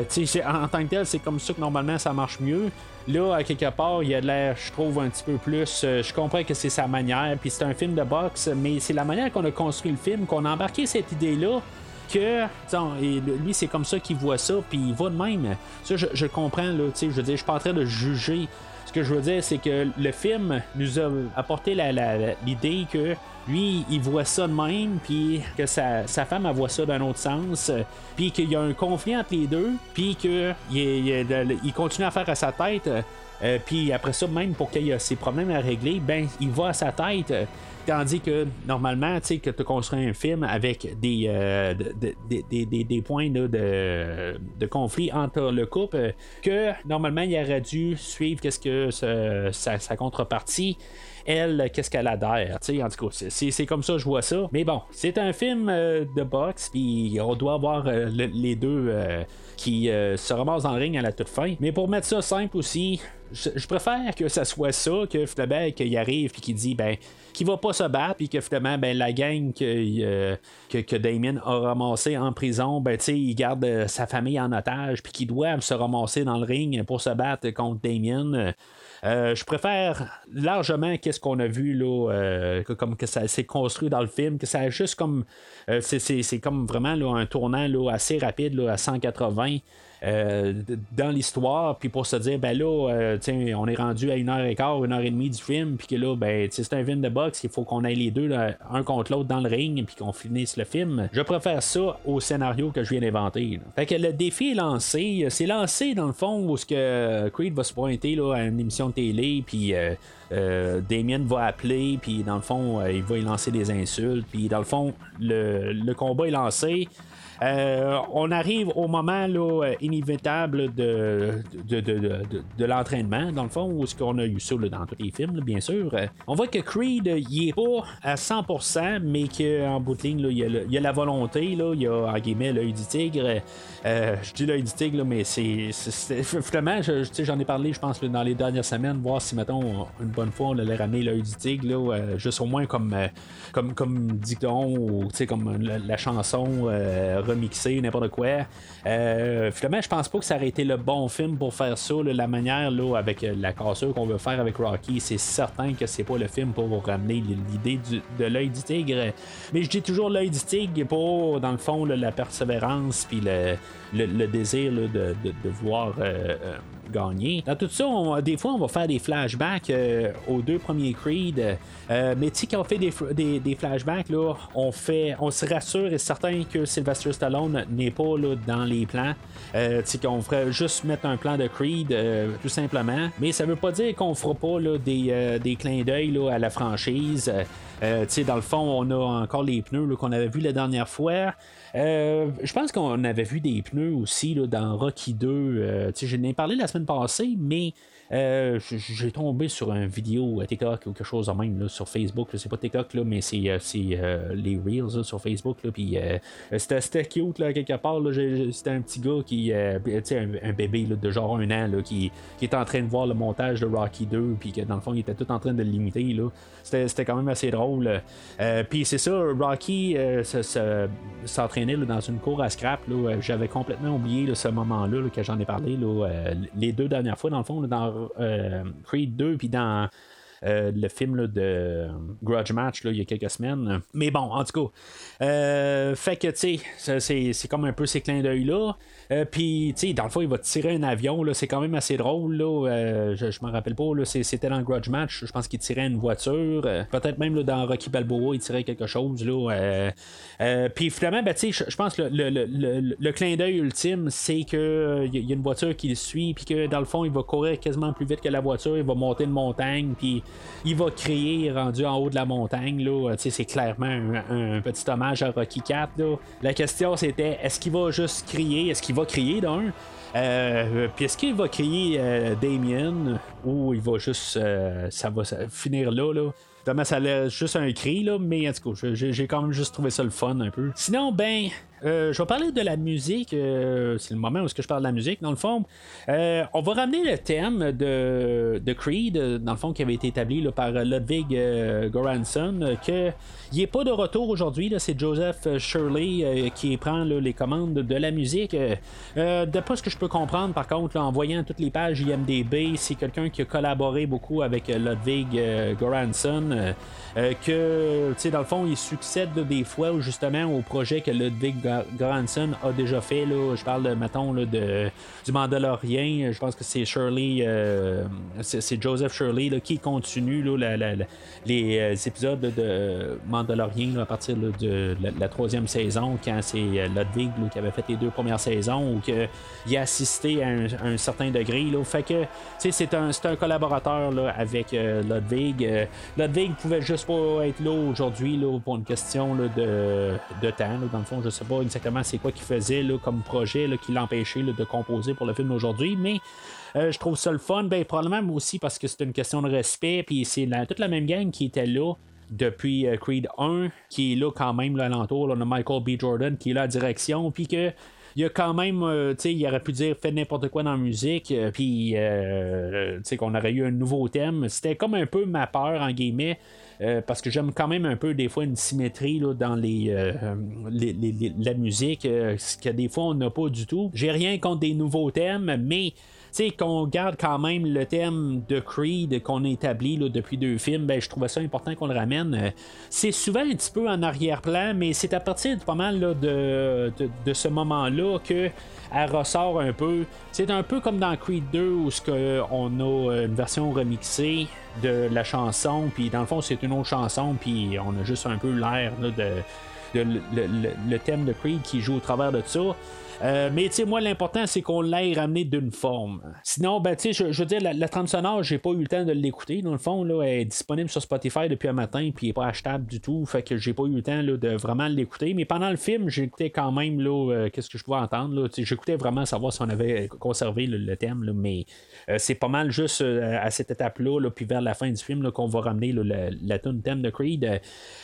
En, en tant que tel, c'est comme ça que normalement ça marche mieux. Là, à quelque part, il y a de l'air, je trouve, un petit peu plus. Euh, je comprends que c'est sa manière, puis c'est un film de boxe, mais c'est la manière qu'on a construit le film, qu'on a embarqué cette idée-là. Que, et lui, c'est comme ça qu'il voit ça, puis il va de même. Ça, je, comprends, là, je veux dire, je suis pas en train de juger. Ce que je veux dire, c'est que le film nous a apporté l'idée que lui, il voit ça de même, puis que sa, femme, elle voit ça d'un autre sens, puis qu'il y a un conflit entre les deux, puis qu'il il, continue à faire à sa tête, euh, puis après ça, même pour qu'il y ait ses problèmes à régler, ben, il va à sa tête. Tandis que normalement, tu sais, que tu construis un film avec des, euh, des, points de, de, conflit entre le couple, que normalement il aurait dû suivre qu'est-ce que sa contrepartie elle, qu'est-ce qu'elle adhère. En tout cas, c'est comme ça je vois ça. Mais bon, c'est un film euh, de boxe, puis on doit avoir euh, les deux euh, qui se ramassent dans le ring à la toute fin. Mais pour mettre ça simple aussi, je, préfère que ça soit ça que finalement qu'il arrive puis qu'il dit ben qu'il va pas se battre puis que finalement ben la gang que, que, Damien a ramassé en prison ben tu il garde sa famille en otage puis qu'ils doivent se ramasser dans le ring pour se battre contre Damien euh, je préfère largement qu'est-ce qu'on a vu là, euh, comme que ça s'est construit dans le film, que ça a juste comme euh, c'est comme vraiment un tournant assez rapide à 180. Euh, dans l'histoire, puis pour se dire, ben là, euh, on est rendu à une heure et quart, une heure et demie du film, puis que là, ben, c'est un film de boxe, il faut qu'on aille les deux, un contre l'autre dans le ring, puis qu'on finisse le film. Je préfère ça au scénario que je viens d'inventer. Fait que le défi est lancé, c'est lancé dans le fond où ce que Creed va se pointer là, à une émission de télé, puis. Euh, Damien va appeler, puis dans le fond, il va y lancer des insultes, puis dans le fond, le, le combat est lancé. Euh, on arrive au moment euh, inévitable de, l'entraînement, dans le fond, où ce qu'on a eu ça dans tous les films, bien sûr. Euh, on voit que Creed, il est pas à 100%, mais qu'en bout de ligne, il, y a la volonté, il y a en guillemets l'œil du tigre. je dis l'œil du tigre, mais c'est. Finalement, j'en ai parlé, je pense, dans les dernières semaines, voir si, mettons, une bonne fois, on allait ramener l'œil du tigre, juste au moins comme, comme, comme dicton ou comme la, chanson remixer, n'importe quoi. Euh, finalement, je pense pas que ça aurait été le bon film pour faire ça. la manière là, avec euh, la cassure qu'on veut faire avec Rocky, c'est certain que c'est pas le film pour vous ramener l'idée de l'œil du tigre. Mais je dis toujours l'œil du tigre pour, dans le fond, la persévérance puis le, désir de, de, voir euh, gagner. Dans tout ça, des fois, on va faire des flashbacks aux deux premiers Creed. mais tu quand on fait des, flashbacks, on, se rassure et certain que Sylvester Stallone n'est pas là, dans les plans. Euh, qu'on ferait juste mettre un plan de Creed, euh, tout simplement. Mais ça veut pas dire qu'on fera pas là, des, euh, des clins d'œil à la franchise. Euh, dans le fond, on a encore les pneus qu'on avait vu la dernière fois. Je pense qu'on avait vu des pneus aussi là, dans Rocky 2. je n'ai parlé la semaine passée, mais euh, j'ai tombé sur une vidéo à TikTok ou quelque chose de même là, sur Facebook. C'est pas TikTok, là, mais c'est, euh, euh, les Reels sur Facebook. Puis, c'était, cute là, quelque part. c'était un petit gars qui. un, un, bébé de genre un an qui, qui était en train de voir le montage de Rocky 2. Puis que dans le fond, il était tout en train de le limiter. C'était, quand même assez drôle. puis c'est ça, Rocky s'entraînait dans une cour à scrap. J'avais complètement oublié ce moment-là que j'en ai parlé les deux dernières fois, dans le fond, euh, Creed 2, puis dans euh, le film là, de Grudge Match là, il y a quelques semaines. Mais bon, en tout cas, euh, fait que tu sais, c'est, comme un peu ces clins d'œil-là. Euh, Puis, tu sais, dans le fond, il va tirer un avion. Là, c'est quand même assez drôle. Là, euh, je, je me rappelle pas. Là, c'était dans Grudge Match. Je pense qu'il tirait une voiture. Euh, peut-être même là, dans Rocky Balboa, il tirait quelque chose. Là, euh, euh, Puis, finalement, ben, tu sais, je, pense que le, le, le, le- clin d'œil ultime, c'est que euh, il y a une voiture qui le suit. Puis que dans le fond, il va courir quasiment plus vite que la voiture. Il va monter une montagne. Puis, il va crier rendu en haut de la montagne. Là, c'est clairement un, petit hommage à Rocky 4. Là. La question, c'était est-ce qu'il va juste crier? Est-ce qu'il va crier d'un? Euh, puis est-ce qu'il va crier euh, Damien? Ou il va juste euh, ça va finir là là? Évidemment, ça a juste un cri, là, mais en tout cas, j'ai quand même juste trouvé ça le fun un peu. Sinon, ben, euh, je vais parler de la musique. euh, c'est le moment où est-ce que je parle de la musique, dans le fond. Euh, on va ramener le thème de, Creed, dans le fond, qui avait été établi par Ludwig euh, que il n'est pas de retour aujourd'hui. C'est Joseph Shirley qui prend les commandes de la musique. D'après ce que je peux comprendre, par contre, en voyant toutes les pages IMDB, c'est quelqu'un qui a collaboré beaucoup avec Ludwig euh, que, dans le fond, il succède des fois justement au projet que Ludwig Göransson a déjà fait. Je parle, mettons, de, du Mandalorien. Je pense que c'est Shirley, euh, c'est Joseph Shirley qui continue les euh, épisodes de Mandalorien là, à partir de la, troisième saison, quand c'est euh, Ludwig qui avait fait les deux premières saisons ou qu'il a assisté à un, certain degré. Fait que, c'est un, collaborateur avec Ludwig. Ludwig pouvait juste pas être là aujourd'hui pour une question de, temps. Dans le fond, je sais pas exactement c'est quoi qu'il faisait là, comme projet là, qui l'empêchait de composer pour le film aujourd'hui, mais euh, je trouve ça le fun. Ben, probablement aussi parce que c'est une question de respect, puis c'est la- toute la même gang qui était là depuis euh, Creed 1, qui est là quand même là, alentour. On a Michael B. Jordan qui est là à direction, puis que. Il y a quand même, euh, tu sais, il aurait pu dire fait n'importe quoi dans la musique, puis, tu sais, qu'on aurait eu un nouveau thème. C'était comme un peu ma peur, en guillemets, euh, parce que j'aime quand même un peu des fois une symétrie dans euh, la musique, euh, ce que des fois on n'a pas du tout. J'ai rien contre des nouveaux thèmes, mais sais, qu'on garde quand même le thème de Creed qu'on a établi là, depuis deux films, ben, je trouvais ça important qu'on le ramène. Euh, C'est souvent un petit peu en arrière-plan, mais c'est à partir de pas mal de, de, ce moment-là que elle ressort un peu. C'est un peu comme dans Creed 2 où on a euh, une version remixée de la chanson, puis dans le fond c'est une autre chanson, puis on a juste un peu l'air de, le- le thème de Creed qui joue au travers de ça. Euh, mais tu sais, moi, l'important, c'est qu'on l'ait ramené d'une forme. Sinon, ben, tu sais, je, veux dire, la, trame sonore, j'ai pas eu le temps de l'écouter. Dans le fond, là, elle est disponible sur Spotify depuis un matin, puis elle est pas achetable du tout. Fait que j'ai pas eu le temps là, de vraiment l'écouter. Mais pendant le film, j'écoutais quand même, là, euh, qu'est-ce que je pouvais entendre. J'écoutais vraiment savoir si on avait conservé le, thème, là, mais euh, c'est pas mal juste euh, à cette étape-là, là, puis vers la fin du film, qu'on va ramener la, la tune thème de Creed. Euh,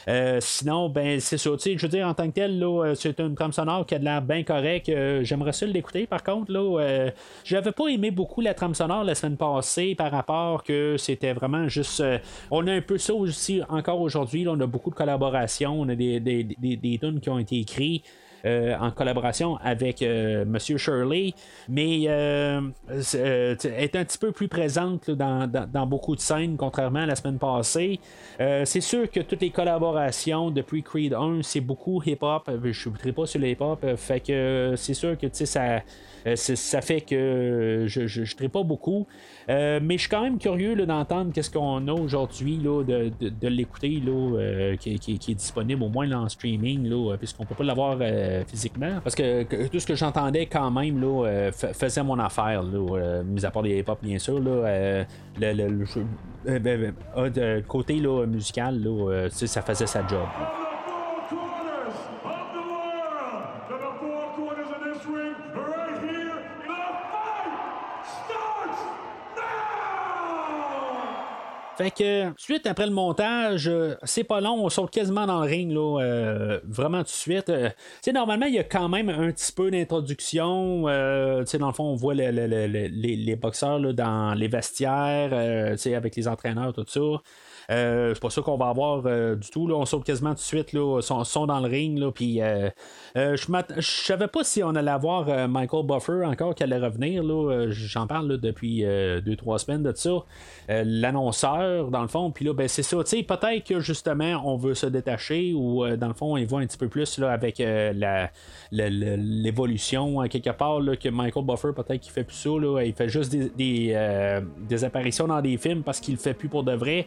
euh, sinon, ben, c'est ça. Je veux dire, en tant que tel, euh, c'est une trame sonore qui a de l'air bien correct. Euh, J'aimerais ça l'écouter. Par contre, là, euh, j'avais pas aimé beaucoup la trame sonore la semaine passée par rapport que c'était vraiment juste. euh, on a un peu ça aussi encore aujourd'hui. On a beaucoup de collaborations. On a des, des, des, des tunes qui ont été écrites. Euh, en collaboration avec euh, Monsieur Shirley, mais euh, c'est, euh, t- est un petit peu plus présente dans, dans- beaucoup de scènes, contrairement à la semaine passée. C'est sûr que toutes les collaborations depuis Creed 1, c'est beaucoup hip-hop. Je ne pas sur le hip-hop, fait que c'est sûr que ça. ça fait que je ne pas beaucoup. Mais je suis quand même curieux d'entendre qu'est-ce qu'on a aujourd'hui, de, de, de l'écouter, qui, est disponible au moins là, en streaming, puisqu'on peut pas l'avoir euh, physiquement. Parce que, tout ce que j'entendais quand même là, euh, fa- faisait mon affaire, là, euh, mis à part des hip-hop bien sûr. Là, le, côté là, musical, là, ça faisait sa job. Fait que, suite après le montage, euh, c'est pas long, on saute quasiment dans le ring, là, euh, vraiment tout de suite. Euh, tu sais, normalement, il y a quand même un petit peu d'introduction. euh, dans le fond, on voit le- le- le- le- les, les boxeurs là, dans les vestiaires, avec les entraîneurs, tout ça. Euh, c'est pas ça qu'on va avoir euh, du tout. Là. On saute quasiment tout de suite. Là. Sont, dans le ring. Là, puis, euh, euh, je savais pas si on allait avoir Michael Buffer encore qui allait revenir. Là. J'en parle là, depuis 2-3 semaines de ça. L'annonceur, annonceur, dans le fond, puis là, ben, c'est ça, peut-être que justement, on veut se détacher, ou dans le fond, on y voit un petit peu plus là, avec la, l'évolution, quelque part, que Michael Buffer, peut-être qu'il fait plus ça, là, il fait juste des, des, apparitions dans des films parce qu'il le fait plus pour de vrai.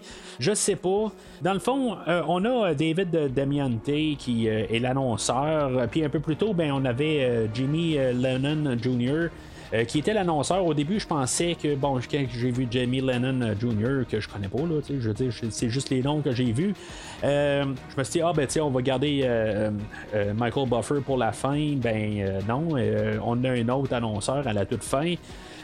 Sais pas. Dans le fond, on a David Damiante qui est l'annonceur, puis un peu plus tôt, ben, on avait Jimmy Lennon Jr. Euh, qui était l'annonceur. Au début, je pensais que, bon, quand j'ai vu Jamie Lennon euh, Jr., que je connais pas, là, je veux dire, c'est juste les noms que j'ai vus. Euh, je me suis dit, ah, ben, tiens, on va garder Michael Buffer pour la fin. Ben, non, on a un autre annonceur à la toute fin.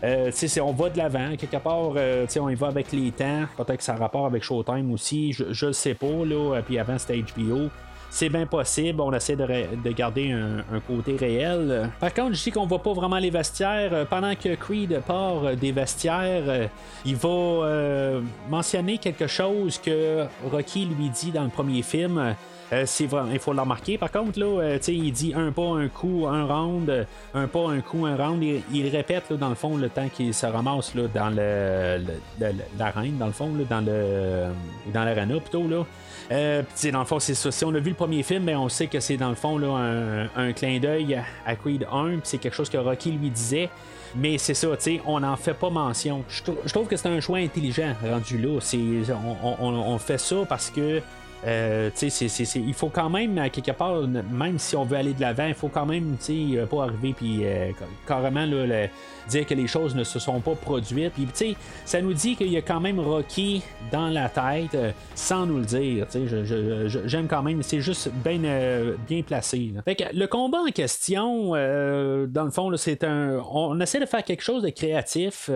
Euh, on va de l'avant, quelque part, on y va avec les temps. Peut-être que ça a rapport avec Showtime aussi, je ne sais pas. Là. Puis avant, c'était HBO c'est bien possible. On essaie de, garder un, côté réel. Par contre, je dis qu'on voit pas vraiment les vestiaires. Euh, pendant que Creed part euh, des vestiaires, euh, il va mentionner quelque chose que Rocky lui dit dans le premier film. Il faut le remarquer. Par contre, là, il dit un pas, un coup, un round, un pas, un coup, un round. Il, répète dans le fond le temps qu'il se ramasse là, dans le, l'arène, dans le fond, dans le dans l'arena plutôt là. Euh, dans le fond, c'est ça. Si on a vu le premier film, ben, on sait que c'est dans le fond là, un, clin d'œil à Creed 1, c'est quelque chose que Rocky lui disait. Mais c'est ça, tu on n'en fait pas mention. Je, trouve que c'est un choix intelligent rendu là. on, fait ça parce que euh, il faut quand même, quelque part, même si on veut aller de l'avant, il faut quand même euh, pas arriver puis euh, carrément dire que les choses ne se sont pas produites. Puis ça nous dit qu'il y a quand même Rocky dans la tête sans nous le dire. J'aime quand même, c'est juste bien, bien placé. le combat en question, dans le fond, c'est un. On essaie de faire quelque chose de créatif.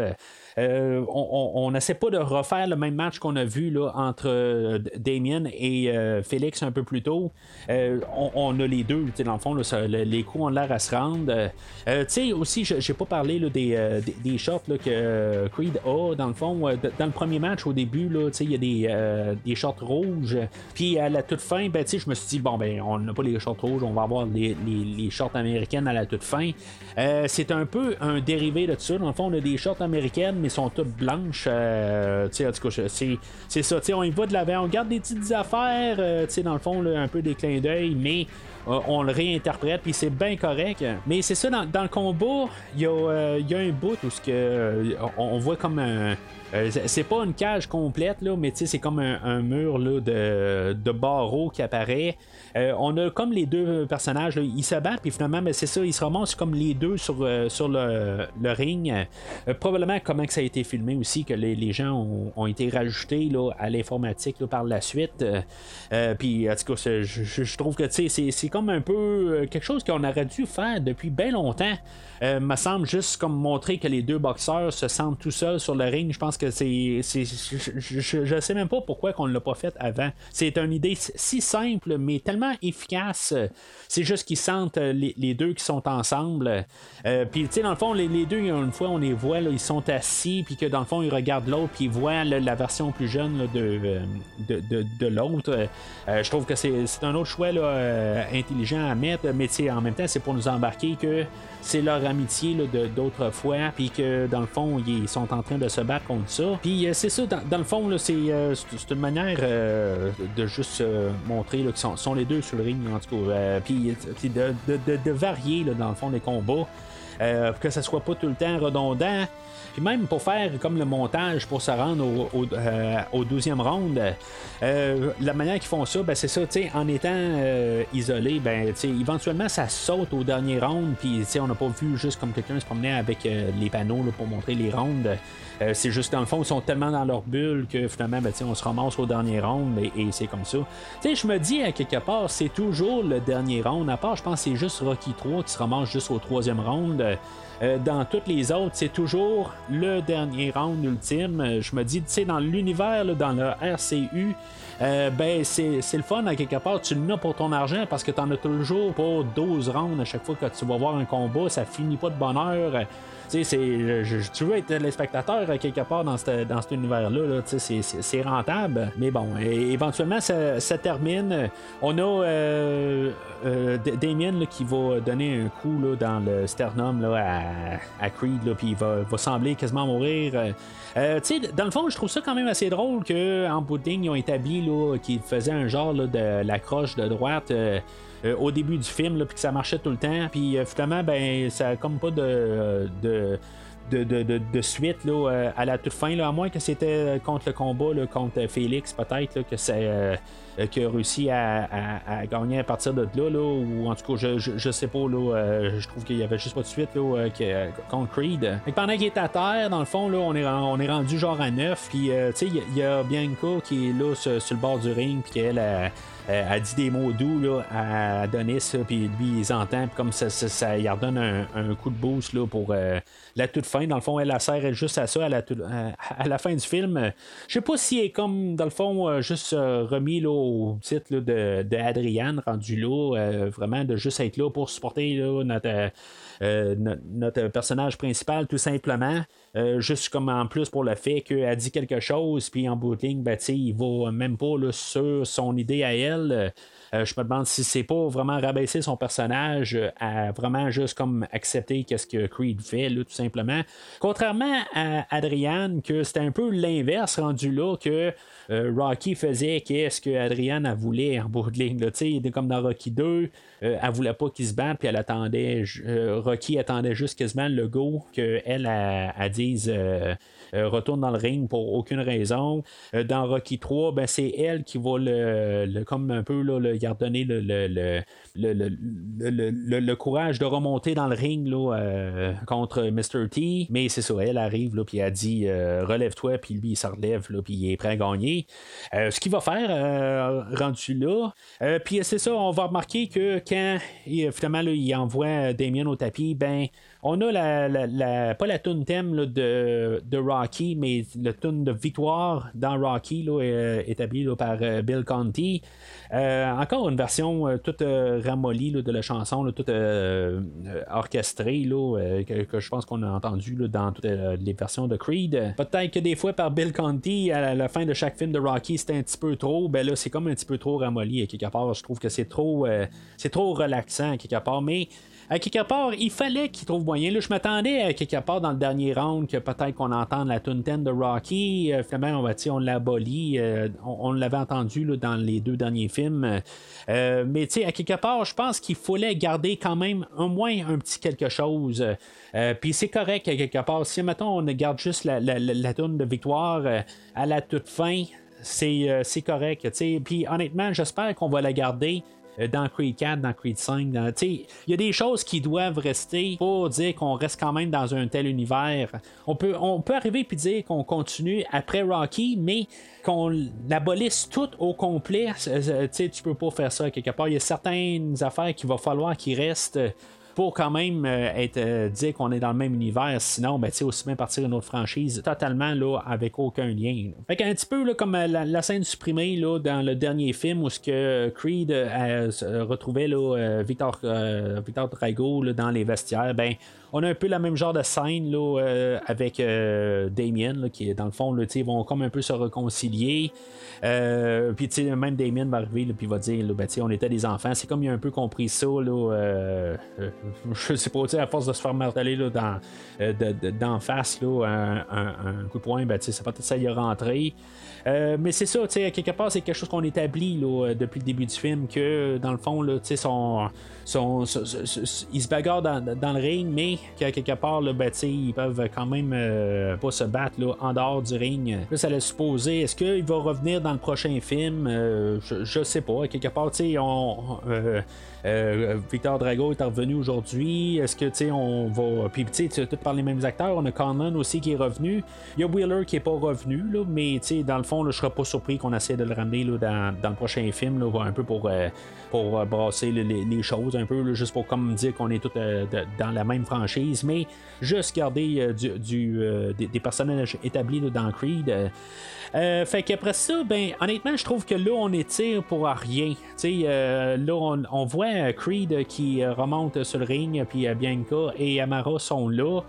Euh, on n'essaie pas de refaire le même match qu'on a vu là, entre euh, Damien et euh, Félix un peu plus tôt. On, a les deux, dans le fond, les coups ont l'air à se rendre. tu sais, aussi, j'ai pas parlé des, des, shots que Creed a, dans le fond. dans le premier match, au début, il y a des, des shorts rouges. Puis à la toute fin, ben, je me suis dit, bon, ben, on n'a pas les shorts rouges, on va avoir les, les, shorts américaines à la toute fin. c'est un peu un dérivé de ça. Dans le fond, on a des shorts américaines mais sont toutes blanches. Euh, en tout cas, c'est ça. On y va de l'avant, on garde des petites affaires, euh, dans le fond, un peu des clins d'œil, mais euh, on le réinterprète, puis c'est bien correct. Mais c'est ça, dans, le combat, il y, a un bout où que, on voit comme un euh, c'est pas une cage complète, là, mais c'est comme un, mur là, de, de barreaux qui apparaît. Euh, on a comme les deux personnages, ils se battent, puis finalement, mais c'est ça, ils se remontent comme les deux sur, euh, sur le, ring. probablement comment que ça a été filmé aussi, que les, gens ont, été rajoutés là, à l'informatique par la suite. puis, en tout cas, je, trouve que c'est comme un peu quelque chose qu'on aurait dû faire depuis bien longtemps. me semble juste comme montrer que les deux boxeurs se sentent tout seuls sur le ring. Je pense que c'est. Je, sais même pas pourquoi qu'on ne l'a pas fait avant. C'est une idée si simple, mais tellement efficace. C'est juste qu'ils sentent euh, les, deux qui sont ensemble. Euh, puis, tu sais, dans le fond, les, deux, une fois, on les voit, ils sont assis, puis que dans le fond, ils regardent l'autre, puis ils voient la version plus jeune euh, de, de, l'autre. je trouve que c'est un autre choix intelligent à mettre, mais en même temps, c'est pour nous embarquer que c'est leur amitié d'autrefois, puis que dans le fond, ils sont en train de se battre contre ça. Puis euh, c'est ça, dans, le fond, euh, c'est une manière euh, de juste montrer qu'ils sont, sont, les deux sur le ring, en tout cas. puis de, de, varier, dans le fond, les combats. Que ça soit pas tout le temps redondant. Puis même pour faire comme le montage pour se rendre au, au, euh, 12e round, euh, la manière qu'ils font ça, ben, c'est ça, en étant euh, isolé, ben, éventuellement ça saute au dernier round, puis on n'a pas vu juste comme quelqu'un se promenait avec les panneaux pour montrer les rounds. c'est juste dans le fond, ils sont tellement dans leur bulle que finalement, ben, on se ramasse au dernier round et, c'est comme ça. Je me dis à quelque part, c'est toujours le dernier round. À part, je pense que c'est juste Rocky 3 qui se ramasse juste au troisième round. Euh, dans toutes les autres, c'est toujours le dernier round ultime. Euh, je me dis, tu sais, dans l'univers, dans le RCU, euh, ben c'est, le fun à quelque part, tu l'as pour ton argent parce que tu en as toujours pour 12 rounds à chaque fois que tu vas voir un combat, ça finit pas de bonheur. Tu sais, tu veux être le spectateur quelque part dans, cet univers-là, c'est, rentable. Mais bon, éventuellement, ça, termine. On a euh, euh, Damien qui va donner un coup dans le sternum à, Creed, puis il va, sembler quasiment mourir. Euh, dans le fond, je trouve ça quand même assez drôle qu'en bout de ligne, ils ont établi qu'ils faisaient un genre de la croche de droite. Au début du film, puis que ça marchait tout le temps. Puis finalement, ben, ça a comme pas de, de de, suite là, euh, à la toute fin, à moins que c'était contre le combat contre Félix, peut-être que c'est euh, qui a réussi à, gagner à partir de là, là ou en tout cas, je, je, sais pas, là, euh, je trouve qu'il y avait juste pas de suite là, contre Creed. Et pendant qu'il est à terre, dans le fond, là, on, est, on est rendu genre à neuf, puis il y, a Bianca qui est là sur, le bord du ring, puis qu'elle a euh, dit des mots doux là, à Adonis, puis lui, il entend, puis comme ça, ça, il redonne un, coup de boost là, pour euh, la toute fin. Dans le fond, elle la sert juste à ça à la, à la fin du film. Je sais pas si elle est comme, dans le fond, euh, juste remis là, au titre de, de Adrienne, rendu là, vraiment de juste être là pour supporter notre euh, notre personnage principal, tout simplement. Euh, juste comme en plus pour le fait qu'elle dit quelque chose, puis en bout de ligne, ben, il va même pas là, sur son idée à elle. Euh, je me demande si c'est pas vraiment rabaisser son personnage à vraiment juste comme accepter qu'est-ce que Creed fait, là, tout simplement. Contrairement à Adrienne, que c'était un peu l'inverse rendu là, que Rocky faisait qu'est-ce que Adrienne a voulu en bout de ligne. Là, comme dans Rocky 2, elle voulait pas qu'il se batte, puis elle attendait, Rocky attendait juste quasiment le go qu'elle a, dise euh, euh, retourne dans le ring pour aucune raison. Euh, dans Rocky 3, ben, c'est elle qui va le, comme un peu là, le, donner le, le, courage de remonter dans le ring là, contre Mr. T. Mais c'est ça, elle arrive, là, puis elle dit relève-toi, puis lui il se relève, puis il est prêt à gagner. ce qu'il va faire, rendu là, puis c'est ça, on va remarquer que quand finalement il envoie Damien au tapis, ben on a la, pas la tune thème de, de, Mais le tune de victoire dans Rocky, là, euh, établi par euh, Bill Conti. Euh, encore une version toute ramollie de la chanson, toute orchestrée, que, je pense qu'on a entendu dans toutes les versions de Creed. Peut-être que des fois par Bill Conti, à la, fin de chaque film de Rocky, c'était un petit peu trop. Ben là, c'est comme un petit peu trop ramolli quelque part. Je trouve que c'est trop, c'est trop relaxant quelque part. Mais à quelque part, il fallait qu'il trouve moyen. Là, je m'attendais à quelque part dans le dernier round que peut-être qu'on entende la tune de Rocky. Euh, finalement, on, va, on l'a aboli. Euh, on, l'avait entendu là, dans les deux derniers films. Euh, mais à quelque part, je pense qu'il fallait garder quand même au moins un petit quelque chose. Puis c'est correct à quelque part. Si maintenant on garde juste la, la, de victoire à la toute fin, c'est, c'est correct. Puis honnêtement, j'espère qu'on va la garder dans Creed 4, dans Creed 5. Il y a des choses qui doivent rester pour dire qu'on reste quand même dans un tel univers. On peut, on peut arriver puis dire qu'on continue après Rocky, mais qu'on l'abolisse tout au complet. Tu peux pas faire ça quelque part. Il y a certaines affaires qu'il va falloir qu'il restent pour quand même euh, être euh, dire qu'on est dans le même univers. Sinon, ben, aussi bien partir une autre franchise totalement là, avec aucun lien. Fait qu'un petit peu là, comme euh, la, scène supprimée là, dans le dernier film où ce que Creed retrouvait là, Victor, Victor Drago dans les vestiaires, ben on a un peu la même genre de scène là, avec Damien, qui dans le fond, là, ils vont comme un peu se réconcilier. puis même Damien va arriver puis va dire ben, on était des enfants. C'est comme il a un peu compris ça. Là, je sais pas, à force de se faire marteler là, euh, d'en face, là, un, coup de poing, ben, ça peut-être ça y a rentré. Euh, mais c'est ça, quelque part, c'est quelque chose qu'on établit là, depuis le début du film, que dans le fond, là, tu ils se bagarrent dans, le ring, mais quelque part, ben, ils peuvent quand même euh, pas se battre là, en dehors du ring. Ça laisse supposer, est-ce qu'il va revenir dans le prochain film? Je, je, sais pas. Quelque part, on. Euh, Victor Drago est revenu aujourd'hui. Est-ce que, on va. Puis, tu sais, tout par les mêmes acteurs. On a Conlon aussi qui est revenu. Il y a Wheeler qui est pas revenu, là, mais, tu sais, dans le fond, je serais pas surpris qu'on essaie de le ramener là, dans, dans, le prochain film, là, un peu pour, euh, pour euh, brasser les, choses, un peu, juste pour comme dire qu'on est tous dans la même franchise, mais juste garder du, des, personnages établis dans Creed. Euh, fait qu'après ça, ben honnêtement, je trouve que là, on étire pour rien. Euh, là, on, voit Creed qui remonte sur le ring, puis Bianca et Amara sont là.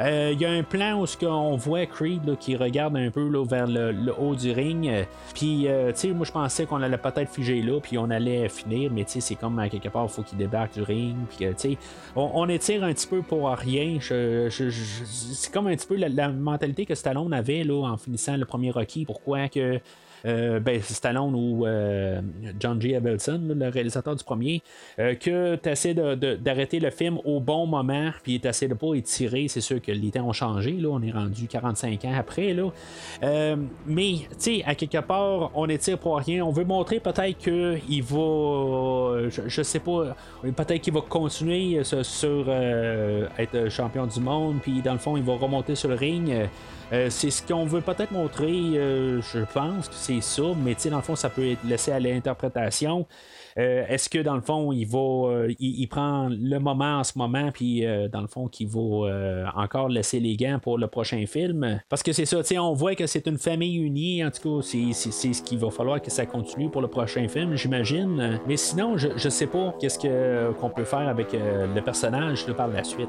Il y a un plan où on voit Creed qui regarde un peu là, vers le, haut du ring. Puis, tu sais, moi je pensais qu'on allait peut-être figer là, puis on allait finir, mais tu sais, c'est comme quelque part, il faut qu'il débarque du ring. Puis, tu sais, on, étire un petit peu pour rien. c'est comme un petit peu la, la mentalité que Stallone avait là, en finissant le premier Rocky. Pourquoi que euh, ben, Stallone ou euh, John G. Evelson, le réalisateur du premier, euh, que tu essaies d'arrêter le film au bon moment, puis tu essaies de pas étirer. C'est sûr que les temps ont changé, là, on est rendu 45 ans après. Là. mais, tu sais, à quelque part, on étire pour rien. On veut montrer peut-être qu'il va, je, sais pas, peut-être qu'il va continuer sur, être champion du monde, puis dans le fond, il va remonter sur le ring. Euh, c'est ce qu'on veut peut-être montrer, euh, je pense que c'est ça, mais dans le fond, ça peut être laissé à l'interprétation. Euh, est-ce que dans le fond, il va, il, prend le moment en ce moment, puis dans le fond, qu'il va encore laisser les gants pour le prochain film? Parce que c'est ça, on voit que c'est une famille unie, en tout cas, c'est, ce qu'il va falloir que ça continue pour le prochain film, j'imagine. Mais sinon, je, je sais pas qu'est-ce que, qu'on peut faire avec le personnage par la suite.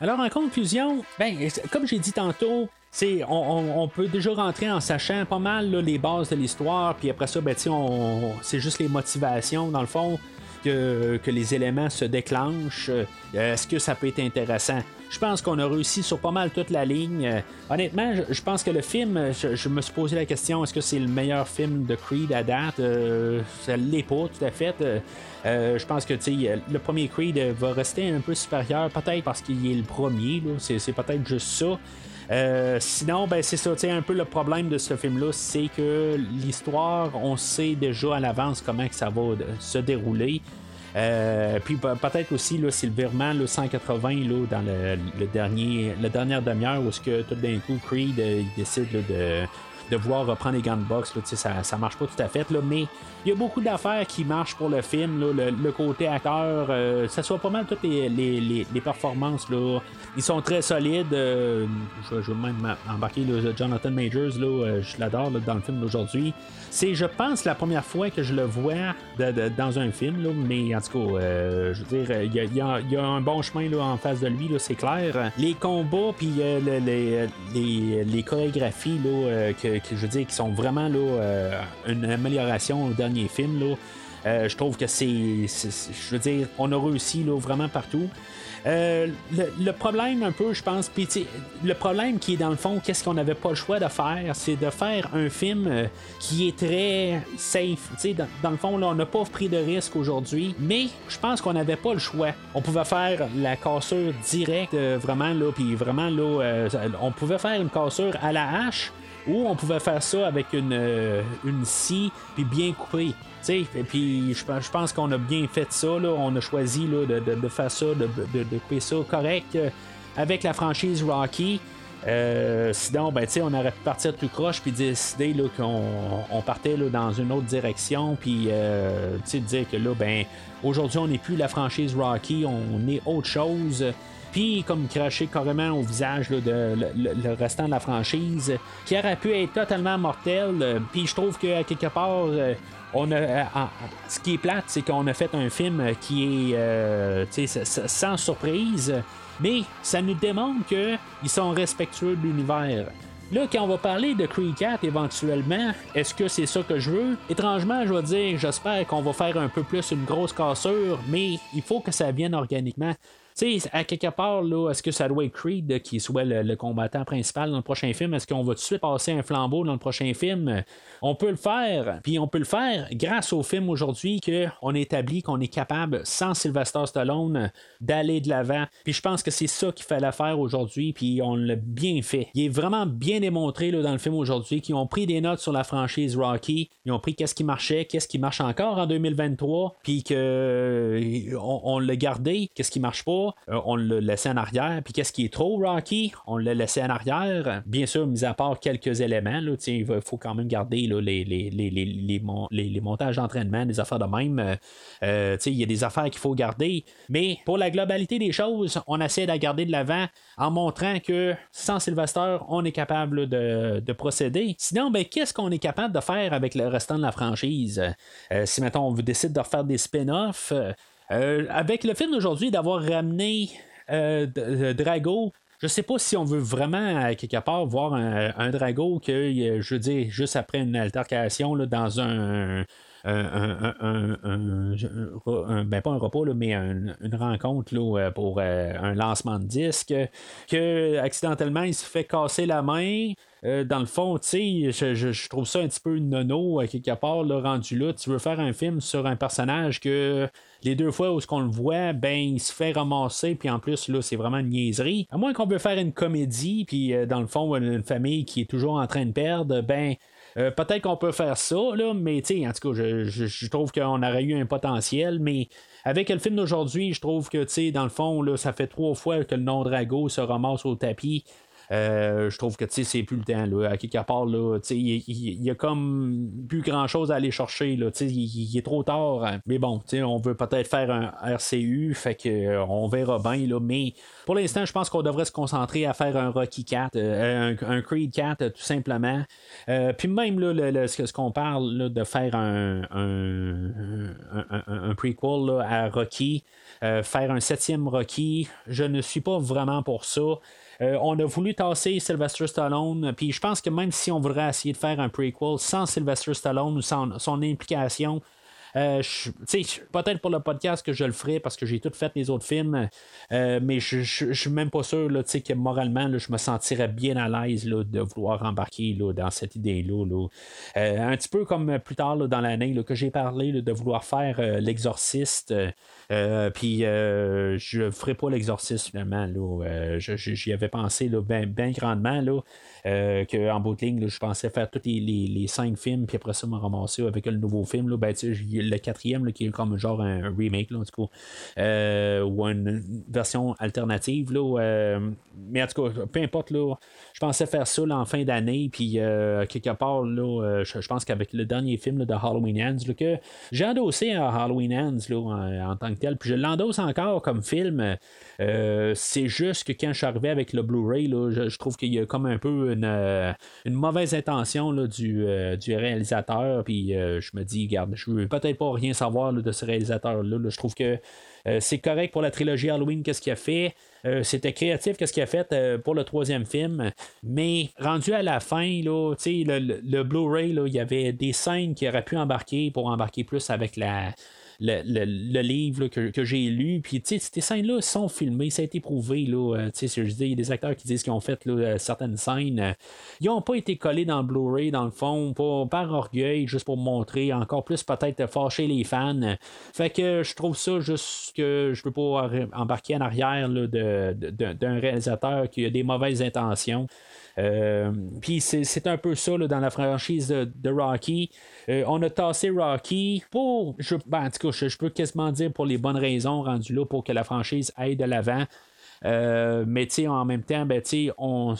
Alors, en conclusion, ben, comme j'ai dit tantôt, on, on, on, peut déjà rentrer en sachant pas mal les bases de l'histoire, puis après ça, ben, c'est juste les motivations, dans le fond, que, les éléments se déclenchent. Euh, est-ce que ça peut être intéressant? Je pense qu'on a réussi sur pas mal toute la ligne. Euh, honnêtement, je, pense que le film, je, me suis posé la question est-ce que c'est le meilleur film de Creed à date? Euh, Ça l'est pas, tout à fait. Euh, je pense que le premier Creed va rester un peu supérieur, peut-être parce qu'il est le premier. C'est, peut-être juste ça. Sinon, ben, c'est ça, un peu le problème de ce film-là, c'est que l'histoire, on sait déjà à l'avance comment que ça va se dérouler. Euh, puis peut-être aussi là, c'est le virement 180 là, dans le, dernier, la dernière demi-heure où ce que tout d'un coup Creed euh, il décide de de vouloir reprendre les gants de boxe. ça, ça marche pas tout à fait, là, mais il y a beaucoup d'affaires qui marchent pour le film. le, côté acteur, euh, ça soit pas mal toutes les, les, performances. Là. Ils sont très solides. Euh, je, vais même embarquer Jonathan Majors, là, euh, je l'adore dans le film d'aujourd'hui. C'est, je pense, la première fois que je le vois dans un film, là, mais en tout cas, je veux dire, il y a, un bon chemin là, en face de lui, c'est clair. Les combats, puis les, les, les, chorégraphies là, que, je veux dire, qui sont vraiment là, euh, une amélioration au dernier film. Là. Euh, je trouve que c'est, Je veux dire, on a réussi là, vraiment partout. Euh, le, problème un peu, je pense, puis le problème qui est dans le fond, qu'est-ce qu'on n'avait pas le choix de faire, c'est de faire un film qui est très safe. Dans, dans, le fond, là, on n'a pas pris de risque aujourd'hui, mais je pense qu'on n'avait pas le choix. On pouvait faire la cassure directe, vraiment là, puis vraiment là, on pouvait faire une cassure à la hache ou on pouvait faire ça avec une, euh, une scie, puis bien coupé. Et puis je, pense qu'on a bien fait ça. On a choisi là, de, faire ça, de, couper ça correct euh, avec la franchise Rocky. Euh, sinon, ben, on aurait pu partir tout croche puis décider qu'on on partait dans une autre direction, puis euh, dire que là, ben, aujourd'hui, on n'est plus la franchise Rocky, on est autre chose puis comme cracher carrément au visage de le, restant de la franchise, qui aurait pu être totalement mortel. Euh, puis je trouve que quelque part, euh, on a, euh, ce qui est plate, c'est qu'on a fait un film qui est sans surprise, mais ça nous démontre qu'ils sont respectueux de l'univers. Là, quand on va parler de Creed 4 éventuellement, est-ce que c'est ça que je veux? Étrangement, je vais dire, j'espère qu'on va faire un peu plus une grosse cassure, mais il faut que ça vienne organiquement tu sais, à quelque part, là, est-ce que ça doit être Creed qui soit le, combattant principal dans le prochain film? Est-ce qu'on va tout de suite passer un flambeau dans le prochain film? On peut le faire, puis on peut le faire grâce au film aujourd'hui qu'on établit qu'on est capable, sans Sylvester Stallone, d'aller de l'avant. Puis je pense que c'est ça qu'il fallait faire aujourd'hui, puis on l'a bien fait. Il est vraiment bien démontré là, dans le film aujourd'hui qu'ils ont pris des notes sur la franchise Rocky, ils ont pris qu'est-ce qui marchait, qu'est-ce qui marche encore en 2023, puis qu'on on l'a gardé, qu'est-ce qui marche pas, euh, on l'a laissé en arrière. Puis qu'est-ce qui est trop Rocky, on l'a laissé en arrière. Bien sûr, mis à part quelques éléments, il faut quand même garder les, les, les, les, montages d'entraînement, des affaires de même. il y a des affaires qu'il faut garder. Mais pour la globalité des choses, on essaie de garder de l'avant en montrant que sans Sylvester, on est capable de, de procéder. Sinon, ben, qu'est-ce qu'on est capable de faire avec le restant de la franchise? si maintenant on décide de refaire des spin-offs, euh, avec le film d'aujourd'hui, d'avoir ramené euh, Drago, je sais pas si on veut vraiment, quelque part, voir un, Drago que, je veux dire, juste après une altercation dans un, un, ben pas un repos, mais une rencontre là, pour un lancement de disque, que accidentellement il se fait casser la main. Euh, dans le fond, tu sais, je, trouve ça un petit peu nono, à quelque part, là, rendu là. Tu veux faire un film sur un personnage que les deux fois où ce qu'on le voit, ben, il se fait ramasser, puis en plus, là, c'est vraiment une niaiserie. À moins qu'on veut faire une comédie, puis euh, dans le fond, une famille qui est toujours en train de perdre, ben, euh, peut-être qu'on peut faire ça, là, mais en tout cas, je, trouve qu'on aurait eu un potentiel, mais avec le film d'aujourd'hui, je trouve que dans le fond, ça fait trois fois que le nom Drago se ramasse au tapis. Euh, je trouve que c'est plus le temps. Là. À quelque part, il y, a comme plus grand chose à aller chercher. Là, il, il est trop tard. Hein. Mais bon, on veut peut-être faire un RCU, fait que euh, on verra bien. Là, mais pour l'instant, je pense qu'on devrait se concentrer à faire un Rocky 4, euh, un, Creed 4, tout simplement. puis même là, ce, qu'on parle de faire un, un, prequel à Rocky. faire un septième Rocky, je ne suis pas vraiment pour ça. Euh, on a voulu tasser Sylvester Stallone, puis je pense que même si on voudrait essayer de faire un prequel sans Sylvester Stallone ou sans son implication, euh, peut-être pour le podcast que je le ferai parce que j'ai tout fait les autres films, euh, mais je ne suis même pas sûr là, que moralement, je me sentirais bien à l'aise de vouloir embarquer là, dans cette idée-là. Euh, un petit peu comme plus tard dans l'année que j'ai parlé de vouloir faire l'exorciste. puis je ne ferai pas l'exorciste finalement. J'y avais pensé bien grandement. Là, euh, qu'en bout de ligne, je pensais faire tous les, cinq films, puis après ça, me ramasser avec le nouveau film. Ben, le quatrième qui est comme genre un remake, en tout cas, euh, ou une version alternative. Là, euh, mais en tout cas, peu importe, là, je pensais faire ça en fin d'année, puis quelque part, là, je, pense qu'avec le dernier film de Halloween Ends, que j'ai endossé à Halloween Ends là, en, tant que tel, puis je l'endosse encore comme film. c'est juste que quand je suis arrivé avec le Blu-ray, je, je trouve qu'il y a comme un peu euh, une, mauvaise intention du, euh, du, réalisateur. Puis euh, je me dis, garde, je veux peut-être pas rien savoir de ce réalisateur-là. Je trouve que c'est correct pour la trilogie Halloween, qu'est-ce qu'il a fait. c'était créatif, qu'est-ce qu'il a fait pour le troisième film. Mais rendu à la fin, là, le, le Blu-ray, il y avait des scènes qui auraient pu embarquer pour embarquer plus avec la le, livre que, j'ai lu. Puis, tu sais, ces scènes-là sont filmées, ça a été prouvé. Euh, tu sais, je dis, il y a des acteurs qui disent qu'ils ont fait euh, certaines scènes. Ils n'ont pas été collés dans le Blu-ray, dans le fond, par orgueil, juste pour montrer, encore plus peut-être fâcher les fans. Fait que je trouve ça juste que je peux pas embarquer en arrière d'un réalisateur qui a des mauvaises intentions. Euh, puis c'est un peu ça dans la franchise de, Rocky. Euh, on a tassé Rocky pour, je, ben, en tout cas, je, peux quasiment dire pour les bonnes raisons rendu là pour que la franchise aille de l'avant. Euh, mais en même temps, ben, on,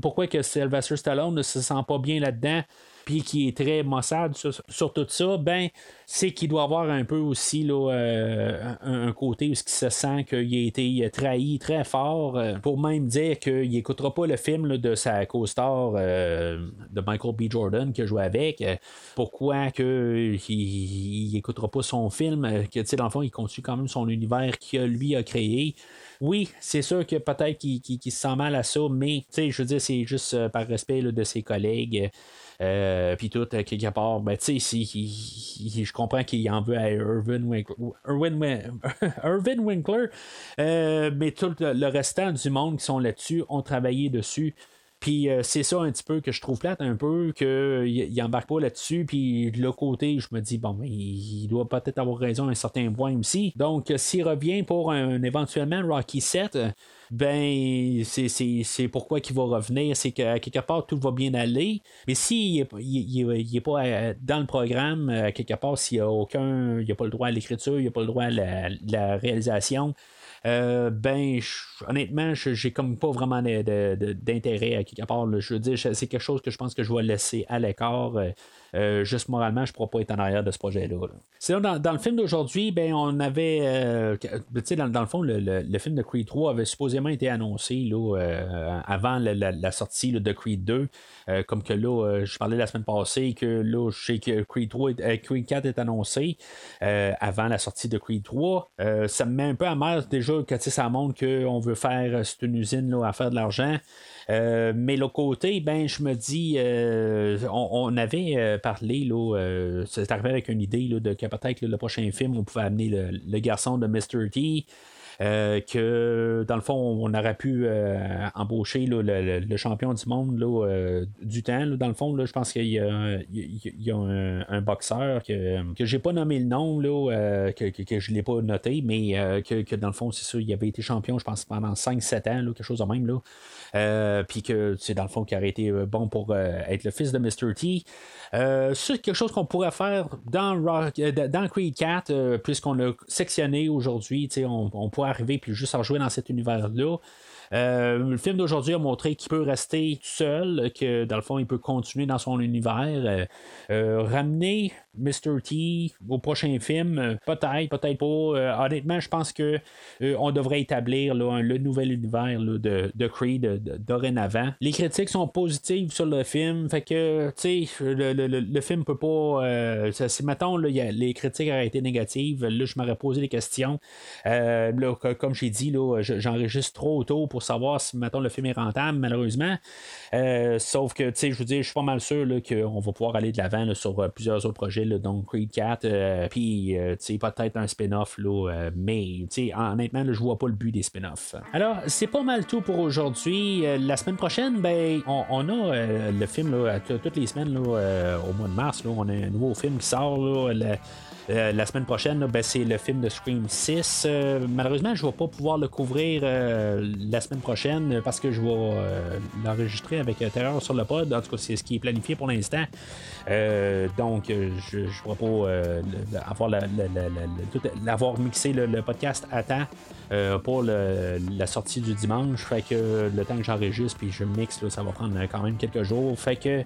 pourquoi que Sylvester Stallone ne se sent pas bien là-dedans? Puis qui est très maussade sur, tout ça, ben c'est qu'il doit avoir un peu aussi là, euh, un, côté où il se sent qu'il a été trahi très fort euh, pour même dire qu'il n'écoutera pas le film de sa co-star euh, de Michael B. Jordan qui a joué avec. pourquoi que il n'écoutera pas son film, que dans le fond, il continue quand même son univers qu'il lui a créé. Oui, c'est sûr que peut-être qu'il se sent mal à ça, mais je veux dire, c'est juste par respect de ses collègues. Euh, puis tout, quelque part, ben, tu sais, je comprends qu'il en veut à Irvin Winkler, Irvin, Winkler euh, mais tout le restant du monde qui sont là-dessus ont travaillé dessus. Puis euh, c'est ça un petit peu que je trouve plate un peu, qu'il embarque pas là-dessus. Puis de l'autre côté, je me dis, bon, il doit peut-être avoir raison à un certain point aussi. Donc s'il revient pour un, éventuellement Rocky 7, ben c'est pourquoi qu'il va revenir, c'est qu'à quelque part tout va bien aller. Mais s'il n'est pas euh, dans le programme, à quelque part, s'il n'y a aucun, il a pas le droit à l'écriture, il a pas le droit à la réalisation, euh, ben, honnêtement, j'ai comme pas vraiment d'intérêt à quelque part. Je veux dire, c'est quelque chose que je pense que je vais laisser à l'écart. Euh, juste moralement, je ne pourrais pas être en arrière de ce projet-là. là. Sinon, dans, dans le film d'aujourd'hui, ben, on avait. euh, dans, dans le fond, le, le- le film de Creed 3 avait supposément été annoncé là, euh, avant la, la- sortie de Creed 2. Euh, comme que là, je parlais la semaine passée que là, je sais que Creed, 3 est- Creed 4 est annoncé avant la sortie de Creed 3. Euh, ça me met un peu amer déjà que tu sais, ça montre qu'on veut faire c'est une usine là, à faire de l'argent. Mais l'autre côté, ben, je me dis, on, avait parlé, là, euh, c'est arrivé avec une idée là, de que peut-être le prochain film, on pouvait amener le, garçon de Mr. T. euh, que dans le fond, on aurait pu euh, embaucher là, le, champion du monde là, euh, du temps. dans le fond, je pense qu'il y a, un, boxeur que, que j'ai pas nommé le nom, euh, que, que, que je l'ai pas noté, mais euh, que, que dans le fond, c'est ça, il avait été champion, je pense, pendant 5-7 ans, quelque chose de même. Euh, puis que c'est dans le fond qui aurait été euh, bon pour euh, être le fils de Mr. T. C'est quelque chose qu'on pourrait faire dans, Rock- dans Creed 4, euh, puisqu'on l'a sectionné aujourd'hui. On, on pourrait arriver puis juste en jouer dans cet univers-là. Le film d'aujourd'hui a montré qu'il peut rester seul, que dans le fond, il peut continuer dans son univers. ramener Mr. T au prochain film, euh, peut-être, peut-être pas. Euh, honnêtement, je pense que euh, on devrait établir là, le nouvel univers de, de Creed dorénavant. Les critiques sont positives sur le film, fait que tu sais, le, le- le- le film peut pas. Si mettons, là, y a- les critiques auraient été négatives, là, je m'aurais posé des questions. Comme j'ai dit, là, je- j'enregistre trop tôt pour savoir si mettons le film est rentable, malheureusement. Sauf que, tu sais, je veux dire, je suis pas mal sûr qu'on va pouvoir aller de l'avant sur plusieurs autres projets, donc Creed 4, euh, puis, euh, peut-être un spin-off, là, euh, mais, honnêtement, je vois pas le but des spin-offs. Alors, c'est pas mal tout pour aujourd'hui. La semaine prochaine, ben, on, a le film, là, toutes les semaines, là, au mois de mars, là, on a un nouveau film qui sort, là, le- euh, la semaine prochaine, ben, c'est le film de Scream 6. Euh, malheureusement, je ne vais pas pouvoir le couvrir euh, la semaine prochaine parce que je vais l'enregistrer avec Terreur sur le pod. En tout cas, c'est ce qui est planifié pour l'instant. Donc, je ne pourrai pas avoir, mixé le, podcast à temps. pour la sortie du dimanche, fait que le temps que j'enregistre puis je mixe, ça va prendre quand même quelques jours. Fait que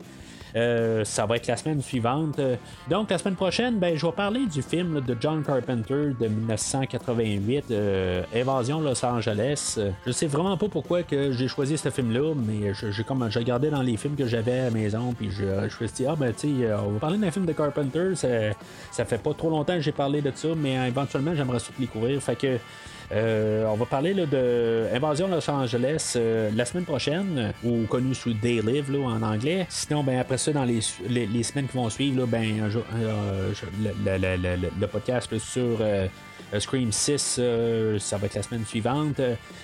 euh, ça va être la semaine suivante. Euh, Donc, la semaine prochaine, ben, je vais parler du film de John Carpenter de 1988, euh, Évasion Los Angeles. Euh, Je sais vraiment pas pourquoi que j'ai choisi ce film-là, mais je- j'ai comme j'ai regardé dans les films que j'avais à la maison, puis je, je me suis dit, ah ben, tu euh, on va parler d'un film de Carpenter. Ça, ça fait pas trop longtemps que j'ai parlé de ça, mais éventuellement, j'aimerais surtout le découvrir. Fait que. Euh, on va parler de Invasion Los Angeles euh, la semaine prochaine, ou connu sous Day Live en anglais. Sinon, ben, après ça, dans les, semaines qui vont suivre, le, podcast sur euh, Scream 6, euh, ça va être la semaine suivante.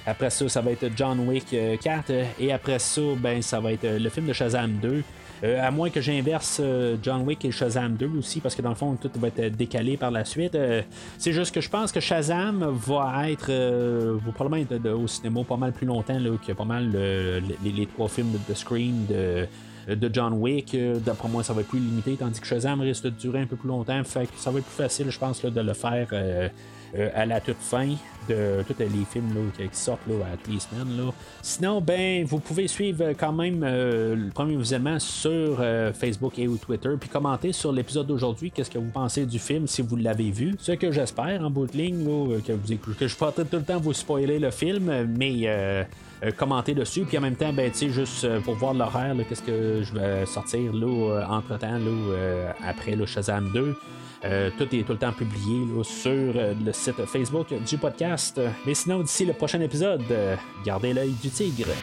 Après ça, ça va être John Wick euh, 4. euh, Et après ça, ben, ça va être le film de Shazam 2. Euh, à moins que j'inverse euh, John Wick et Shazam 2 aussi, parce que dans le fond, tout va être décalé par la suite. Euh, c'est juste que je pense que Shazam va être, euh, va probablement être au cinéma pas mal plus longtemps que pas mal euh, les, trois films de, de Scream, de, John Wick. Euh, D'après moi, ça va être plus limité, tandis que Shazam risque de durer un peu plus longtemps. Fait que ça va être plus facile, je pense, là, de le faire euh, euh, à la toute fin de tous les films là, qui sortent là, à toutes les semaines. Là. Sinon, ben, vous pouvez suivre euh, quand même euh, le premier visionnement sur Facebook et ou Twitter, puis commenter sur l'épisode d'aujourd'hui. Qu'est-ce que vous pensez du film si vous l'avez vu Ce que j'espère en bout de ligne, que je ne pas tout le temps vous spoiler le film, mais commenter dessus, puis en même temps, ben, tu sais, juste euh, pour voir l'horaire, qu'est-ce que je vais sortir là, entre temps, là, euh, après le Shazam 2. Euh, tout est tout le temps publié là, sur euh, le site Facebook du podcast. Mais sinon, d'ici le prochain épisode, euh, gardez l'œil du tigre. You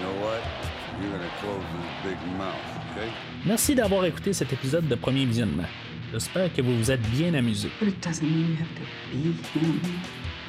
know what? You're gonna close this big mouth, okay? Merci d'avoir écouté cet épisode de premier visionnement. J'espère que vous vous êtes bien amusé.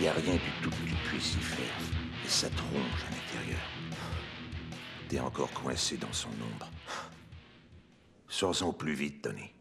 Il a rien du tout que tu puisses y faire. Et ça te ronge à l'intérieur. T'es encore coincé dans son ombre. Sors-en au plus vite, Tony.